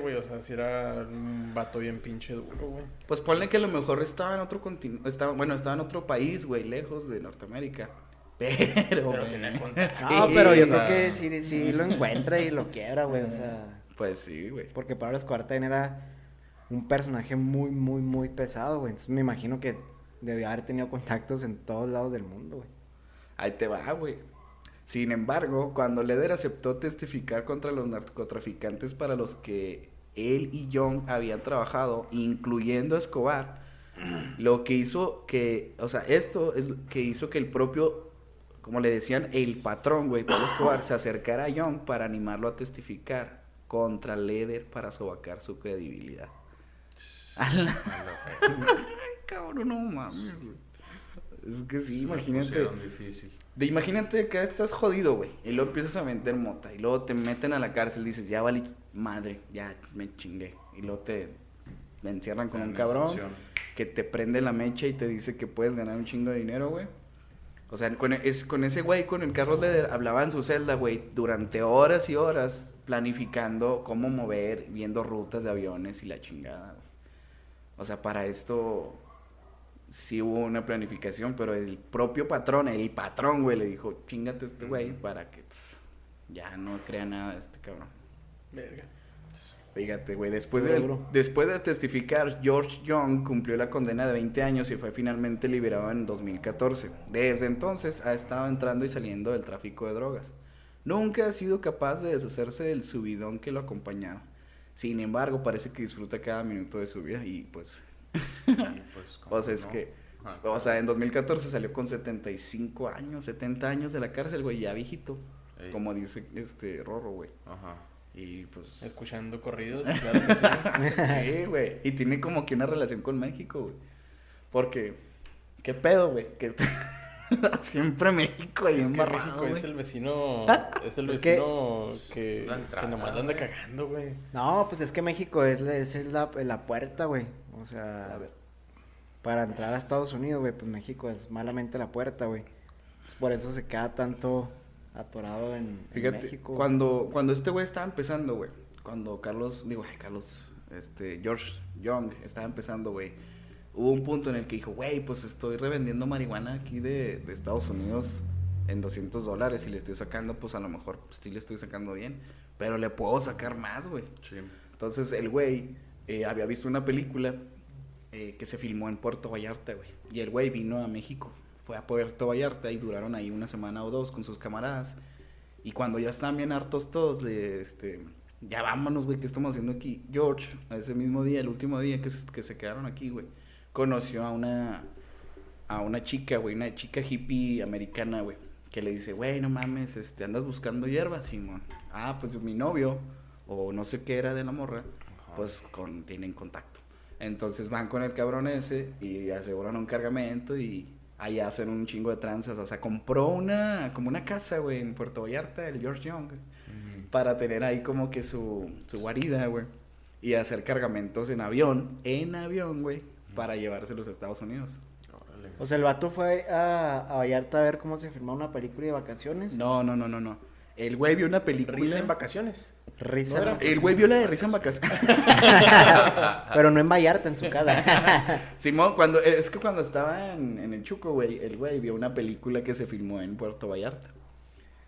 güey. O sea, sí era un vato bien pinche duro, güey. pues ponle que a lo mejor estaba en otro continente, estaba, bueno, estaba en otro país, güey, lejos de Norteamérica. Pero, contacto. No, pero yo o sea- creo que sí, sí lo encuentra y lo quiebra, güey. O sea, pues sí, güey. porque Pablo Escobar también era un personaje muy, muy, muy pesado, güey. Entonces me imagino que debió haber tenido contactos en todos lados del mundo, güey. Ahí te va, güey. Sin embargo, cuando Leder aceptó testificar contra los narcotraficantes para los que él y Young habían trabajado, incluyendo a Escobar, lo que hizo que, o sea, esto es lo que hizo que el propio, como le decían, el patrón, güey, Pablo Escobar, se acercara a Young para animarlo a testificar contra Leder para sobacar su credibilidad. La- Cabrón, no mames, güey. Es que sí, imagínate. difícil. De imagínate que estás jodido, güey. Y luego empiezas a vender mota. Y luego te meten a la cárcel. Dices, ya vale madre, ya me chingué. Y luego te, te encierran con un cabrón que te prende la mecha y te dice que puedes ganar un chingo de dinero, güey. O sea, con, e- es, con ese güey, con el Carlos Leder, hablaba en su celda, güey, durante horas y horas, planificando cómo mover, viendo rutas de aviones y la chingada, güey. O sea, para esto sí hubo una planificación, pero el propio patrón, el patrón, güey, le dijo, chingate a este güey para que, pues, ya no crea nada de este cabrón. Verga. Fíjate, güey, después de, después de testificar, George Young cumplió la condena de 20 años y fue finalmente liberado en 2014. Desde entonces ha estado entrando y saliendo del tráfico de drogas. Nunca ha sido capaz de deshacerse del subidón que lo acompañaba. Sin embargo, parece que disfruta cada minuto de su vida y pues... Y pues, ¿cómo O sea, es no? que... O sea, en 2014 salió con 75 años, 70 años de la cárcel, güey, ya viejito. Ey. Como dice este Rorro, güey. Ajá. Y pues... Escuchando corridos, claro que sí. Sí, güey. Y tiene como que una relación con México, güey. Porque, ¿qué pedo, güey? Que siempre México ahí Es que embarrado, México es el vecino. Es el Es que- vecino que, que, entrada, nomás anda cagando, güey. No, pues es que México es, la- es la, la puerta, güey. O sea, para entrar a Estados Unidos, güey, pues México es malamente la puerta, güey. Por eso se queda tanto atorado en, México. cuando, cuando este güey estaba empezando, güey. Cuando Carlos, digo, ay, Carlos, este, George Young estaba empezando, güey. Hubo un punto en el que dijo, güey, pues estoy revendiendo marihuana aquí de, de Estados Unidos en 200 dólares y le estoy sacando, pues a lo mejor pues, sí le estoy sacando bien. Pero le puedo sacar más, güey. Sí. Entonces el güey eh, había visto una película eh, que se filmó en Puerto Vallarta, güey. Y el güey vino a México. Fue a Puerto Vallarta y duraron ahí una semana o dos con sus camaradas. Y cuando ya estaban bien hartos todos, le, este, ya vámonos, güey, ¿qué estamos haciendo aquí? George, ese mismo día, el último día que se, que se quedaron aquí, güey, conoció a una, a una chica, güey, una chica hippie americana, güey, que le dice, güey, no mames, este, andas buscando hierba, Simón. Ah, pues mi novio, o no sé qué era de la morra, pues con, tienen contacto. Entonces van con el cabrón ese y aseguran un cargamento y ahí hacen un chingo de tranzas. O sea, compró una, como una casa, güey, en Puerto Vallarta, el George Young, Ujú. para tener ahí como que su, su guarida, güey. Y hacer cargamentos en avión, en avión, güey, para llevárselos a Estados Unidos. Órale. O sea, el vato fue a, a Vallarta a ver cómo se filmaba una película de vacaciones. No, no, no, no, no. El güey vio una película. Risa en vacaciones. Risa. El güey vio la de risa en vacaciones. Pero no en Vallarta, en su casa. Simón, cuando, es que cuando estaba en, en el Chuco, güey, el güey vio una película que se filmó en Puerto Vallarta.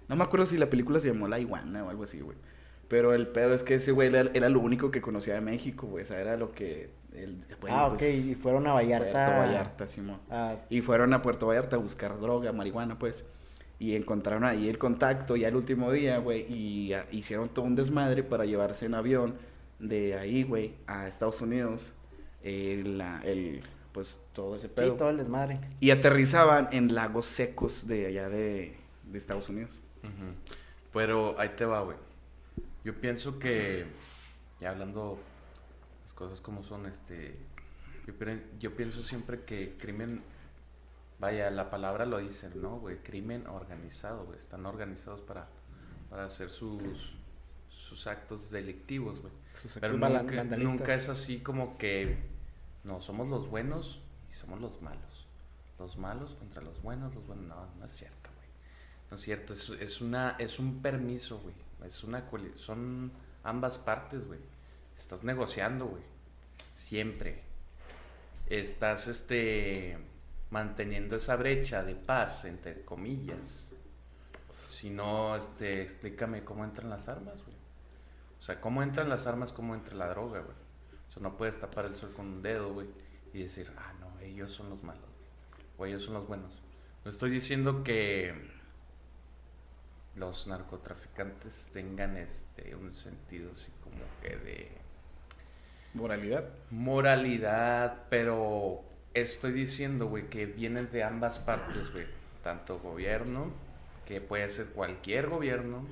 No me acuerdo si la película se llamó La Iguana o algo así, güey. Pero el pedo es que ese güey era, era lo único que conocía de México, güey. O sea, era lo que... El, bueno, ah, ok, pues, y fueron a Vallarta. Puerto Vallarta, Simón. Y fueron a Puerto Vallarta a buscar droga, marihuana, pues. Y encontraron ahí el contacto ya el último día, güey. Y hicieron todo un desmadre para llevarse en avión de ahí, güey, a Estados Unidos. eh, el, pues todo ese sí, pedo. todo el desmadre. Y aterrizaban en lagos secos de allá de, de Estados Unidos. Pero ahí te va, güey. Yo pienso que, ya hablando las cosas como son, este, yo, yo pienso siempre que crimen, vaya, la palabra lo dice, ¿no, güey? Crimen organizado, güey. Están organizados para, para hacer sus, sus actos delictivos, güey. Sus Pero nunca, es así como que, no, somos los buenos y somos los malos. Los malos contra los buenos, los buenos, no, no es cierto, güey. No es cierto, es, es, una, es un permiso, güey. Es una, son ambas partes, güey. Estás negociando, güey. Siempre. Estás, este, manteniendo esa brecha de paz, entre comillas. Si no, este, explícame cómo entran las armas, güey. O sea, cómo entran las armas, cómo entra la droga, güey. O sea, no puedes tapar el sol con un dedo, güey, y decir, ah, no, ellos son los malos, güey. o ellos son los buenos. No estoy diciendo que los narcotraficantes tengan este un sentido así como que de Moralidad. moralidad, pero estoy diciendo, güey, que vienen de ambas partes, güey. Tanto gobierno, que puede ser cualquier gobierno,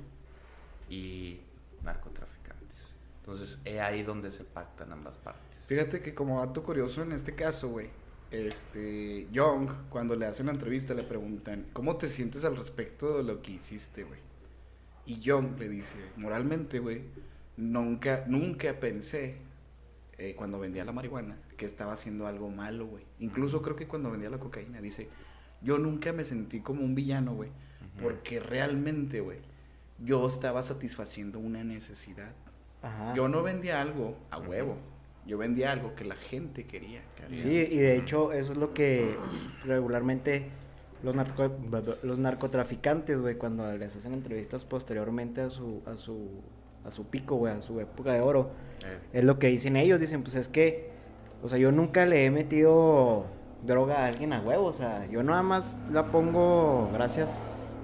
y narcotraficantes. Entonces, es ahí donde se pactan ambas partes. Fíjate que como dato curioso en este caso, güey, este, Young, cuando le hacen la entrevista, le preguntan, ¿cómo te sientes al respecto de lo que hiciste, güey? Y Young le dice, moralmente, güey, nunca, nunca pensé, eh, cuando vendía la marihuana, que estaba haciendo algo malo, güey. Incluso creo que cuando vendía la cocaína, dice, yo nunca me sentí como un villano, güey, porque realmente, güey, yo estaba satisfaciendo una necesidad. Ajá. Yo no vendía algo a huevo. Yo vendía algo que la gente quería. Sí, y de hecho eso es lo que regularmente los, narco- los narcotraficantes, güey, cuando les hacen entrevistas posteriormente a su, a su, a su pico, güey, a su época de oro, Eh, es lo que dicen ellos, dicen, pues es que, o sea, yo nunca le he metido droga a alguien a huevo, o sea, yo nada más la pongo, gracias,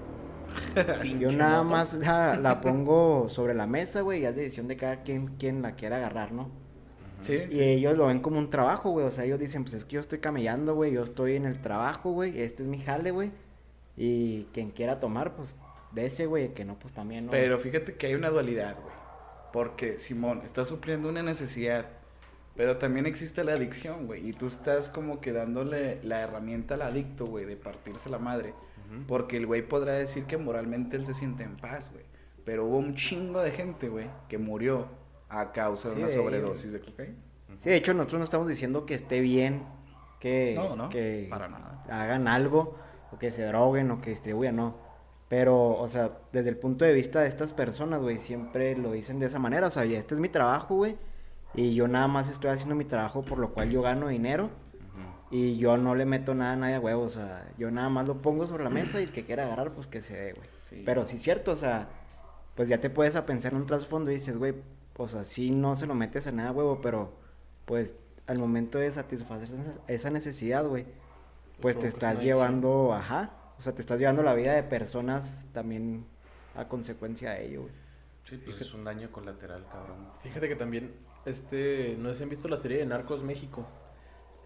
yo nada más la, la pongo sobre la mesa, güey, y es decisión de cada quien, quien la quiera agarrar, ¿no? Sí, Y ellos lo ven como un trabajo, güey. O sea, ellos dicen, pues es que yo estoy camellando, güey. Yo estoy en el trabajo, güey. Este es mi jale, güey. Y quien quiera tomar, pues, de ese, güey. Que no, pues también, ¿no? Pero fíjate que hay una dualidad, güey. Porque, Simón, está supliendo una necesidad. Pero también existe la adicción, güey. Y tú estás como que dándole la herramienta al adicto, güey, de partirse la madre. Porque el güey podrá decir que moralmente él se siente en paz, güey. Pero hubo un chingo de gente, güey, que murió a causa de Sí, una de sobredosis de cocaína. Sí, de hecho, nosotros no estamos diciendo que esté bien que, No, no, que para nada. hagan algo, o que se droguen, o que distribuyan, no. Pero, o sea, desde el punto de vista de estas personas, güey, siempre lo dicen de esa manera. O sea, ya este es mi trabajo, güey. Y yo nada más estoy haciendo mi trabajo por lo cual yo gano dinero. Y yo no le meto nada a nadie a huevo. O sea, yo nada más lo pongo sobre la mesa y el que quiera agarrar, pues que se dé, güey. Sí. Pero sí es cierto, o sea, pues ya te puedes a pensar en un trasfondo y dices, güey, o sea, sí no se lo metes a nada, huevo, pero pues al momento de satisfacer esa- necesidad, güey, pues te estás llevando, ajá, o sea, te estás llevando la vida de personas también a consecuencia de ello, güey. sí, pues es un daño colateral, cabrón. Fíjate que también, este, no sé si han visto la serie de Narcos México.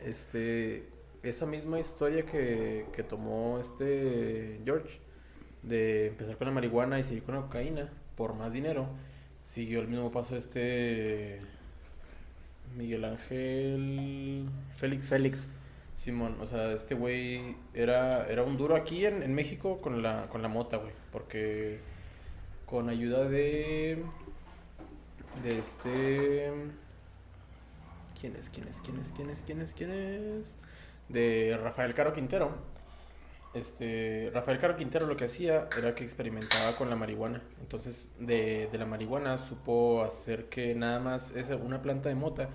Este, esa misma historia que, que tomó este George, de empezar con la marihuana y seguir con la cocaína por más dinero, siguió el mismo paso este Miguel Ángel Félix. Félix. Simón, o sea, este güey era, era un duro aquí en, en México con la, con la mota, güey. Porque con ayuda de. De este. ¿Quién es? ¿Quién es? ¿Quién es? ¿Quién es? ¿Quién es? ¿Quién es? De Rafael Caro Quintero. Este. Rafael Caro Quintero lo que hacía era que experimentaba con la marihuana. Entonces, de, de la marihuana supo hacer que nada más esa, una planta de mota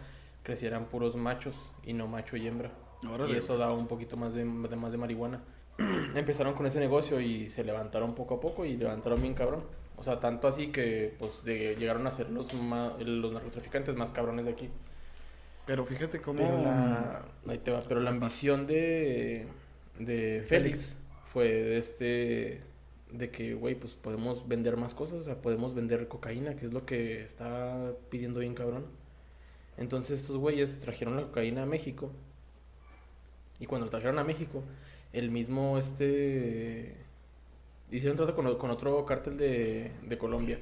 crecieran puros machos y no macho y hembra. Órale. Y eso daba un poquito más de, de más de marihuana. Empezaron con ese negocio y se levantaron poco a poco y levantaron bien cabrón. O sea, tanto así que pues de- llegaron a ser los, ma- los narcotraficantes más cabrones de aquí. Pero fíjate cómo... Pero la, ahí te va, pero la ambición de, de Félix fue de este de que, güey, pues podemos vender más cosas, o sea, podemos vender cocaína, que es lo que está pidiendo bien cabrón. Entonces estos güeyes trajeron la cocaína a México. Y cuando lo trajeron a México, el mismo este hicieron trato con, con otro cártel de, de Colombia.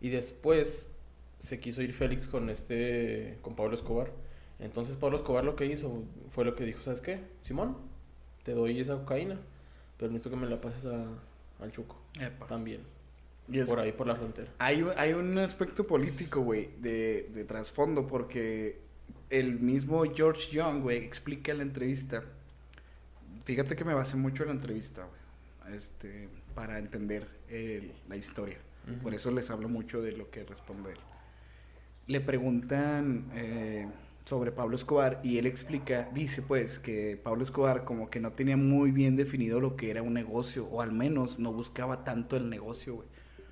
Y después se quiso ir Félix con este con Pablo Escobar. Entonces Pablo Escobar lo que hizo fue lo que dijo, ¿sabes qué? Simón, te doy esa cocaína, pero necesito que me la pases a, al Chuco Epa. también, Y es- por ahí, por la frontera. Hay, un- hay un aspecto político, güey, de, de trasfondo, porque el mismo George Young, güey, explica en la entrevista. Fíjate que me basé mucho en la entrevista, güey, este, para entender el- la historia. Por eso les hablo mucho de lo que responde él. Le preguntan eh, sobre Pablo Escobar y él explica, dice pues que Pablo Escobar como que no tenía muy bien definido lo que era un negocio, o al menos no buscaba tanto el negocio, güey.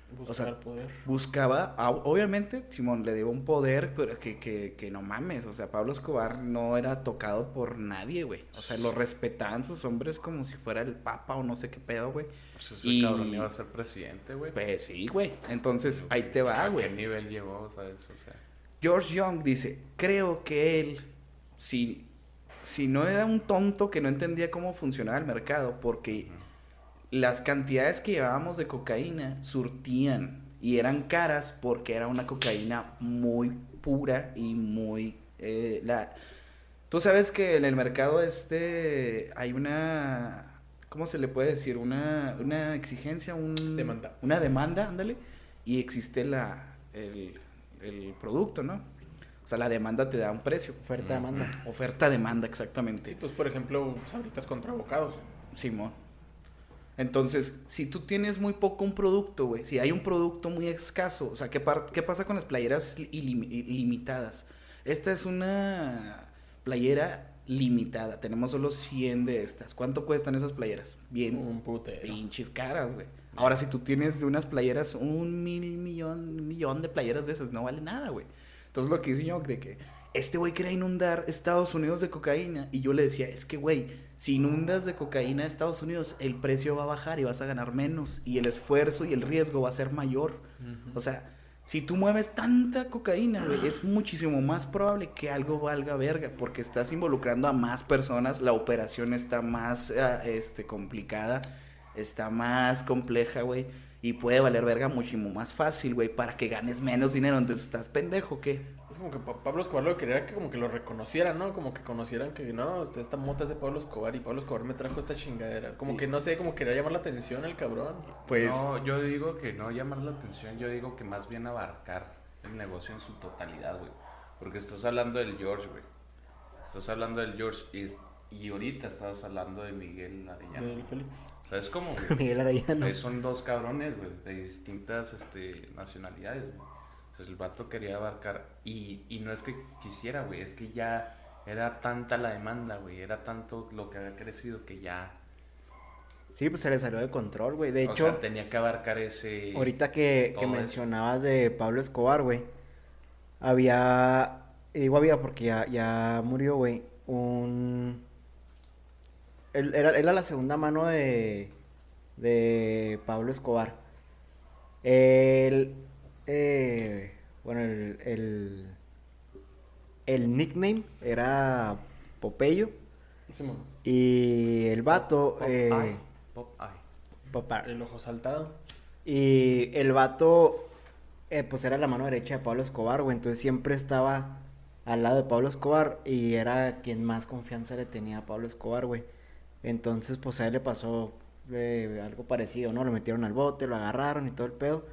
Buscar O sea, el poder. buscaba, ah, obviamente, Simón le dio un poder, pero que, que, que no mames, o sea, Pablo Escobar no era tocado por nadie, güey. O sea, lo respetaban sus hombres como si fuera el papa o no sé qué pedo, güey. Pues ese Y- cabrón iba a ser presidente, güey. Pues sí, güey. Entonces, ahí te va, ¿A qué güey. nivel llegó, sabes? O sea, George Young dice, creo que él, si, si no era un tonto que no entendía cómo funcionaba el mercado, porque las cantidades que llevábamos de cocaína surtían y eran caras porque era una cocaína muy pura y muy... eh, la... Tú sabes que en el mercado este hay una... ¿Cómo se le puede decir? Una, una exigencia, un... Demanda. Una demanda, ándale. Y existe la, el, el producto, ¿no? O sea, la demanda te da un precio. Oferta, demanda. Oferta, demanda, exactamente. Sí, pues por ejemplo, sabritas contra abocados. Simón. Entonces, si tú tienes muy poco un producto, güey, si hay un producto muy escaso, o sea, ¿qué, qué pasa con las playeras ilim- ilimitadas? Esta es una playera limitada, tenemos solo 100 de estas. ¿Cuánto cuestan esas playeras? Bien, Un putero. pinches caras, güey. Ahora, si tú tienes unas playeras, un mil millón, millón de playeras de esas, no vale nada, güey. Entonces, lo que dice yo, de que este güey quería inundar Estados Unidos de cocaína. Y yo le decía, es que, güey, si inundas de cocaína a Estados Unidos, el precio va a bajar y vas a ganar menos. Y el esfuerzo y el riesgo va a ser mayor. O sea, si tú mueves tanta cocaína, güey, es muchísimo más probable que algo valga verga. Porque estás involucrando a más personas, la operación está más ah, este, complicada, está más compleja, güey. Y puede valer verga muchísimo más fácil, güey, para que ganes menos dinero. Entonces, ¿estás pendejo qué? Es como que Pa- Pablo Escobar lo que quería era que como que lo reconocieran, ¿no? Como que conocieran que no, esta mota es de Pablo Escobar y Pablo Escobar me trajo esta chingadera. Como que no sé, como quería llamar la atención el cabrón. Pues, no, yo digo que no llamar la atención, yo digo que más bien abarcar el negocio en su totalidad, güey. Porque estás hablando del George, güey. Estás hablando del George y, y ahorita estás hablando de Miguel Arellano. Del Félix. O sea, es como, güey, Miguel Arellano. son dos cabrones, güey, de distintas este, nacionalidades, güey. Entonces el vato quería abarcar y, y no es que quisiera, güey, es que ya era tanta la demanda, güey, era tanto lo que había crecido que ya, Sí, pues se le salió de control, güey. De o hecho, sea, tenía que abarcar ese... ahorita que, que mencionabas de Pablo Escobar, güey, había, digo había porque ya, ya murió, güey, un... Él era, era la segunda mano de, de Pablo Escobar. El, eh, bueno, el, el, el nickname era Popeyo y el vato... Pop eh, Eye, Pop Eye. Popeye. El ojo saltado. Y el vato, eh, pues era la mano derecha de Pablo Escobar, güey. Entonces siempre estaba al lado de Pablo Escobar y era quien más confianza le tenía a Pablo Escobar, güey. Entonces, pues a él le pasó eh, algo parecido, ¿no? Lo metieron al bote, lo agarraron y todo el pedo.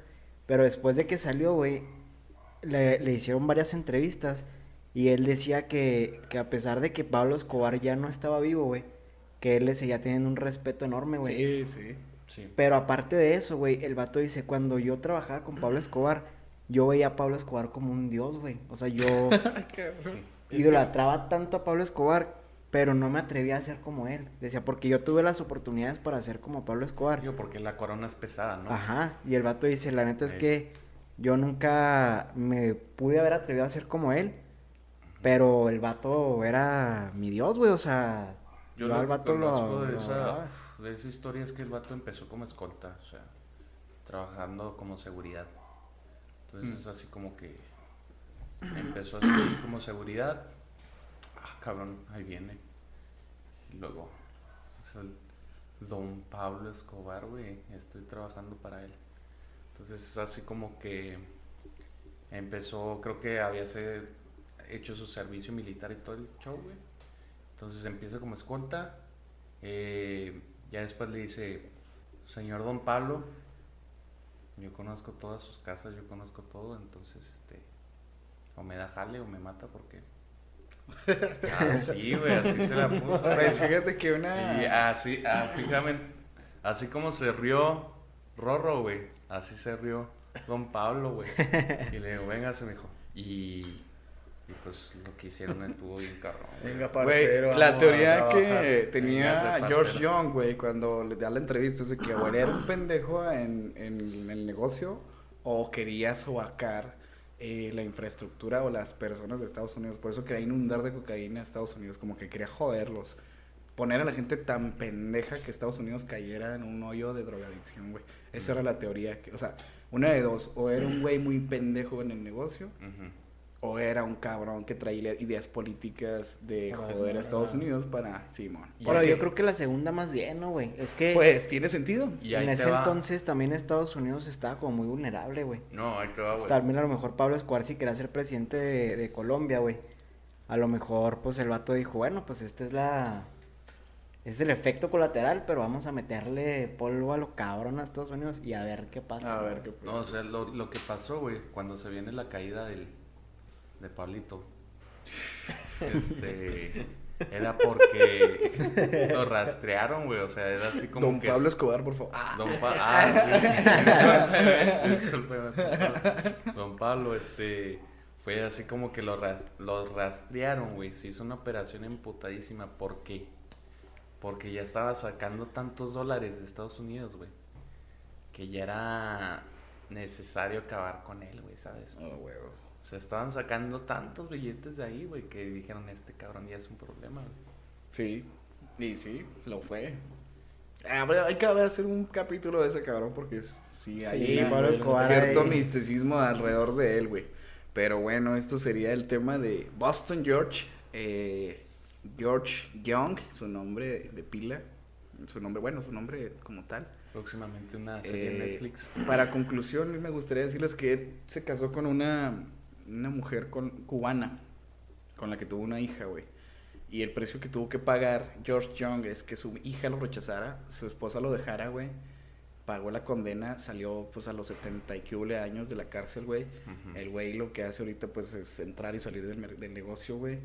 Pero después de que salió, güey, le, le hicieron varias entrevistas y él decía que, que a pesar de que Pablo Escobar ya no estaba vivo, güey, que él le seguía teniendo un respeto enorme, güey. sí, sí. Sí. Pero aparte de eso, güey, el vato dice, cuando yo trabajaba con Pablo Escobar, yo veía a Pablo Escobar como un dios, güey. O sea, yo idolatraba tanto a Pablo Escobar, pero no me atrevía a ser como él. Decía, porque yo tuve las oportunidades para ser como Pablo Escobar. Digo, porque la corona es pesada, ¿no? Ajá, y el vato dice, la neta es que yo nunca me pude haber atrevido a ser como él, pero el vato era mi dios, güey, o sea, Yo lo al que vato lo- conozco de lo esa, adoraba. de esa historia es que el vato empezó como escolta, o sea, trabajando como seguridad. Entonces Mm. es así como que empezó así como seguridad. Ah, cabrón, ahí viene. Y luego es el don Pablo Escobar, güey, estoy trabajando para él. Entonces es así como que empezó, creo que había hecho su servicio militar y todo el show, güey. Entonces empieza como escolta. eh, ya después le dice, señor Don Pablo, yo conozco todas sus casas, yo conozco todo, entonces este, o me da jale o me mata porque... Así, güey, así se la puso. Pues fíjate que una... Y así, ah, fíjame, así como se rió Rorro, güey, así se rió Don Pablo, güey. Y le digo, venga, se me dijo. Y Y pues lo que hicieron estuvo bien cabrón. güey. Venga, parcero. Güey, la teoría que tenía George. Young, güey, cuando le da la entrevista, es de que o era un pendejo en, en el negocio o quería sobacar eh, la infraestructura o las personas de Estados Unidos. Por eso quería inundar de cocaína a Estados Unidos, como que quería joderlos. Poner a la gente tan pendeja que Estados Unidos cayera en un hoyo de drogadicción, güey. Esa era la teoría. Que, o sea, una de dos. O era un güey muy pendejo en el negocio. O era un cabrón que traía ideas políticas de Para joder a. Estados Unidos para Simón. Y Pero yo creo que la segunda más bien, ¿no, güey? Es que Pues tiene sentido. Y en ese va. entonces también Estados Unidos estaba como muy vulnerable, güey. No, ahí te va, güey. También a lo mejor Pablo Escobar si quería ser presidente de, de Colombia, güey. A lo mejor, pues el vato dijo, bueno, pues esta es la... Es el efecto colateral, pero vamos a meterle polvo a lo cabrón a Estados Unidos y a ver qué pasa. A ver qué No, o sea, lo, lo que pasó, güey, cuando se viene la caída del, de Pablito, este, era porque lo rastrearon, güey, o sea, era así como Don que... Pablo Escobar, por favor. Ah, Don Pablo, ah, discúlpeme, discúlpeme. Don Pablo, este, fue así como que lo, ras- lo rastrearon, güey, se hizo una operación emputadísima, ¿por qué? Porque ya estaba sacando tantos dólares de Estados Unidos, güey, que ya era necesario acabar con él, güey, ¿sabes? oh, huevo. Se estaban sacando tantos billetes de ahí, güey, que dijeron, este cabrón ya es un problema, güey. Sí, y sí, lo fue. Habría- hay que haber hacer un capítulo de ese cabrón porque sí hay Sí, una- Pablo Escobar cierto ahí. misticismo alrededor de él, güey. Pero bueno, esto sería el tema de Boston George. eh, George Young, su nombre de, pila. Su nombre, bueno, su nombre como tal. Próximamente una serie en Eh, Netflix. Para conclusión, me gustaría decirles que él se casó con una, una mujer con, cubana, con la que tuvo una hija, güey. Y el precio que tuvo que pagar George Young es que su hija lo rechazara, su esposa lo dejara, güey. Pagó la condena, salió pues a los 70 y que años de la cárcel, güey. El güey lo que hace ahorita pues es entrar y salir del, del negocio, güey.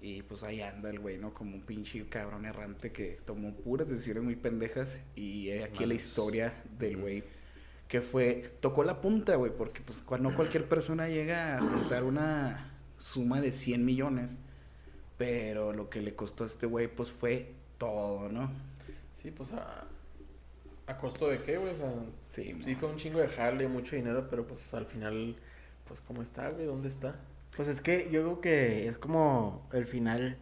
Y pues ahí anda el güey, ¿no? Como un pinche cabrón errante que tomó puras decisiones muy pendejas. Y aquí la historia del güey que fue, tocó la punta, güey, porque pues cuando cualquier persona llega a juntar una suma de 100 millones, pero lo que le costó a este güey pues fue todo, ¿no? Sí, pues a, a costo de qué, güey. O sea, Sí, sí fue un chingo de jale, mucho dinero, pero pues al final, pues ¿cómo está, güey? ¿Dónde está? Pues es que yo creo que es como el final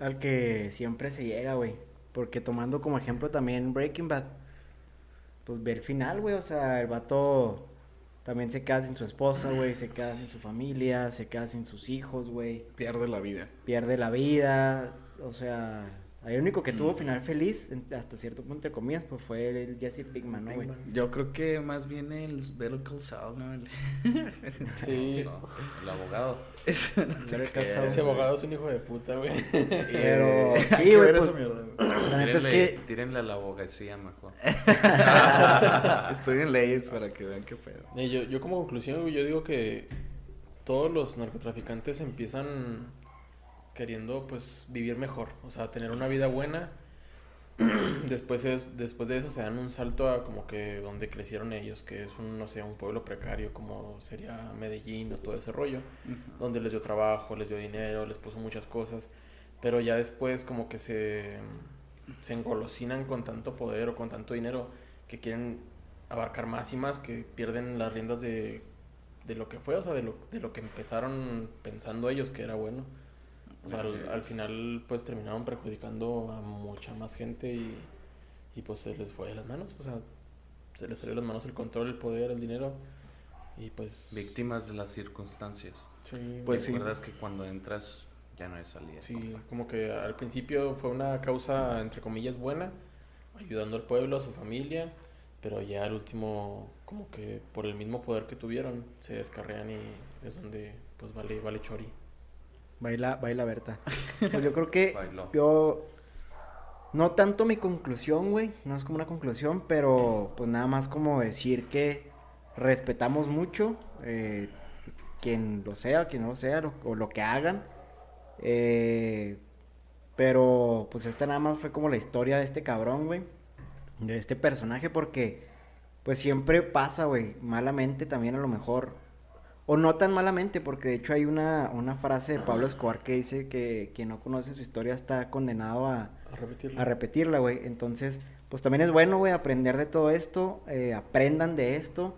al que siempre se llega, güey. Porque tomando como ejemplo también Breaking Bad, pues ve el final, güey. O sea, el vato también se queda sin su esposa, güey. Se queda sin su familia, se queda sin sus hijos, güey. pierde la vida. Pierde la vida. O sea, el único que tuvo final feliz, hasta cierto punto, entre comillas, pues fue el Jesse Pinkman, ¿no, güey? Yo creo que más bien el Better Call Saul, ¿no? El- Sí. No, el abogado. Saul. Ese abogado es un hijo de puta, güey. Pero, sí, ¿qué güey, pues? La neta es que Tírenle a la abogacía mejor. Estoy en leyes para que vean qué pedo. Eh, yo, yo como conclusión, güey, yo digo que todos los narcotraficantes empiezan queriendo, pues, vivir mejor. O sea, tener una vida buena. después, es, después de eso se dan un salto a como que donde crecieron ellos, que es un, no sé, un pueblo precario como sería Medellín o todo ese rollo. donde les dio trabajo, les dio dinero, les puso muchas cosas, pero ya después como que se, se engolosinan con tanto poder o con tanto dinero que quieren abarcar más y más, que pierden las riendas de, de lo que fue, o sea, de lo, de lo que empezaron pensando ellos que era bueno. O sea, al, al final pues terminaron perjudicando a mucha más gente y, y pues se les fue de las manos, o sea, se les salió de las manos el control, el poder, el dinero y pues... Víctimas de las circunstancias. Sí, Pues sí. Recuerdas que cuando entras ya no hay salida. Sí, como que al principio fue una causa, entre comillas, buena, ayudando al pueblo, a su familia, pero ya al último, como que por el mismo poder que tuvieron, se descarrean y es donde, pues, vale, vale chori. Baila, baila Berta. Pues yo creo que Bailó. yo no tanto mi conclusión, güey, no es como una conclusión, pero pues nada más como decir que respetamos mucho eh, quien lo sea, quien no lo sea, lo- o lo que hagan. Eh, pero pues esta nada más fue como la historia de este cabrón, güey. De este personaje porque pues siempre pasa, güey, malamente también a lo mejor. O no tan malamente, porque de hecho hay una, una frase de Pablo Escobar que dice que quien no conoce su historia está condenado a, A repetirlo. a repetirla, güey. Entonces, pues también es bueno, güey, aprender de todo esto, eh, aprendan de esto,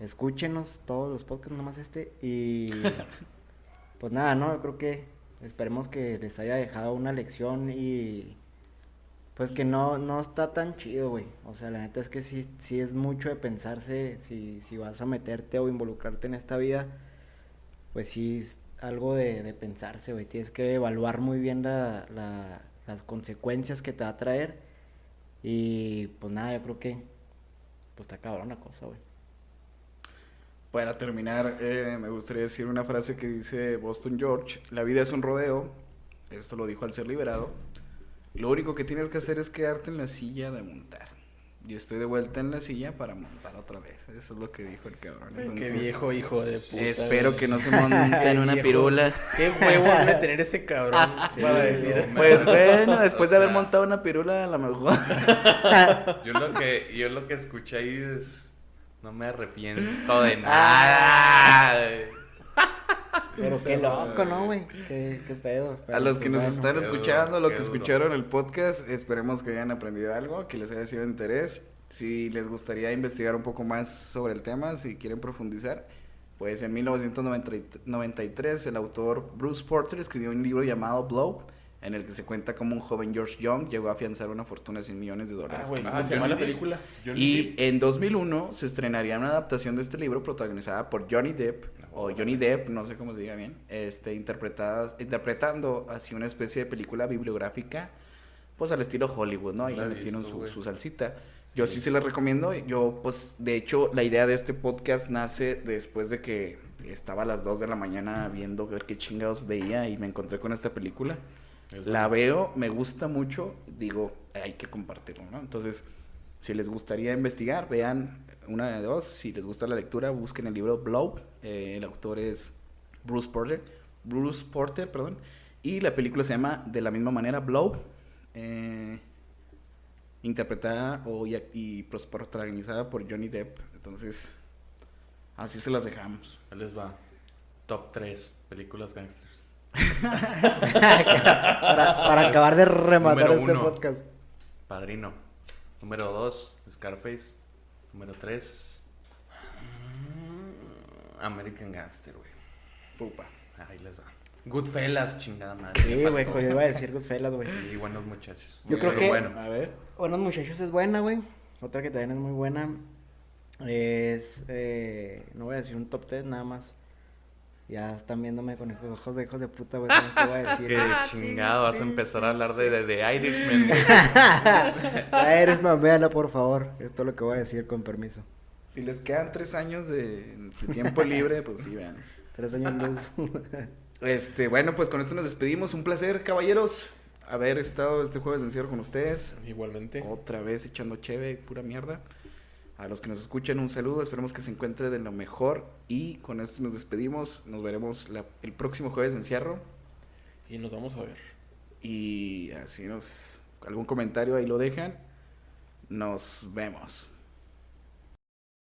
escúchenos todos los podcasts, nomás este, y pues nada, ¿no? Yo creo que esperemos que les haya dejado una lección y pues que no, no está tan chido, güey. O sea, la neta es que sí, sí es mucho de pensarse si, si vas a meterte o involucrarte en esta vida, pues sí es algo de, de pensarse, güey. Tienes que evaluar muy bien la, la- las consecuencias que te va a traer. Y pues nada, yo creo que pues está cabrón la cosa, güey. Para terminar, eh, me gustaría decir una frase que dice Boston George, la vida es un rodeo, esto lo dijo al ser liberado, lo único que tienes que hacer es quedarte en la silla de montar. Y estoy de vuelta en la silla para montar otra vez. Eso es lo que dijo el cabrón. Qué Entonces, viejo hijo de puta. Espero güey. que no se monte en una Viejo. pirula. Qué huevo ha de tener ese cabrón para decir. no, Pues bueno, después O de haber montado una pirula, a lo mejor. Yo lo que, yo lo que escuché ahí es. No me arrepiento de nada. Pero qué loco, ¿no, güey? Qué, qué pedo. A los que pues, nos bueno. están escuchando, duro, lo que duro. escucharon el podcast, esperemos que hayan aprendido algo, que les haya sido de interés. Si les gustaría investigar un poco más sobre el tema, si quieren profundizar, pues en 1993 el autor Bruce Porter escribió un libro llamado Blow, en el que se cuenta cómo un joven George Young llegó a afianzar una fortuna de 100 millones de Ah, dólares. güey, con ¿cómo se llama la película? Y en 2001 se estrenaría una adaptación de este libro protagonizada por Johnny Depp, o Johnny Depp, no sé cómo se diga bien, este, interpretada, interpretando así una especie de película bibliográfica, pues al estilo Hollywood, ¿no? Ahí le metieron su, su salsita. Yo sí se la recomiendo. Yo, pues, de hecho, la idea de este podcast nace después de que estaba a las 2 de la mañana viendo ver qué chingados veía y me encontré con esta película. Es La bueno. veo, me gusta mucho, digo, hay que compartirlo, ¿no? Entonces, si les gustaría investigar, vean una de dos. Si les gusta la lectura, busquen el libro Blow. eh, el autor es Bruce Porter. Bruce Porter, perdón. Y la película se llama de la misma manera Blow. eh, interpretada o, y, protagonizada por Johnny Depp. Entonces, así se las dejamos. Les va. Top 3 películas gangsters. Para, para acabar de rematar Número este uno. podcast. Padrino. Número 2, Scarface. Número 3, American Gangster, güey. Pupa. Ahí les va. Goodfellas, chingada madre. Sí, güey, yo iba a decir Goodfellas, güey. Sí, buenos muchachos. Yo creo que- bueno. A ver. Buenos muchachos es buena, güey. Otra que también es muy buena es, eh, no voy a decir un top 3 nada más. Ya están viéndome con ojos de hijos de puta, güey. ¿saben ¿Qué voy a decir? Que chingado, vas a empezar a hablar de, de, de Irishman, güey. Ah, eres mamela, por favor. Esto es lo que voy a decir con permiso. Si les quedan tres años de, de tiempo libre, pues sí, vean. Tres años luz. Este, bueno, pues con esto nos despedimos. Un placer, caballeros, haber estado este jueves de encierro con ustedes. Igualmente. Otra vez echando cheve, pura mierda. A los que nos escuchan, un saludo. Esperemos que se encuentre de lo mejor. Y con esto nos despedimos. Nos veremos la- el próximo jueves de encierro. Y nos vamos a ver. Y así nos. Algún comentario ahí lo dejan. Nos vemos.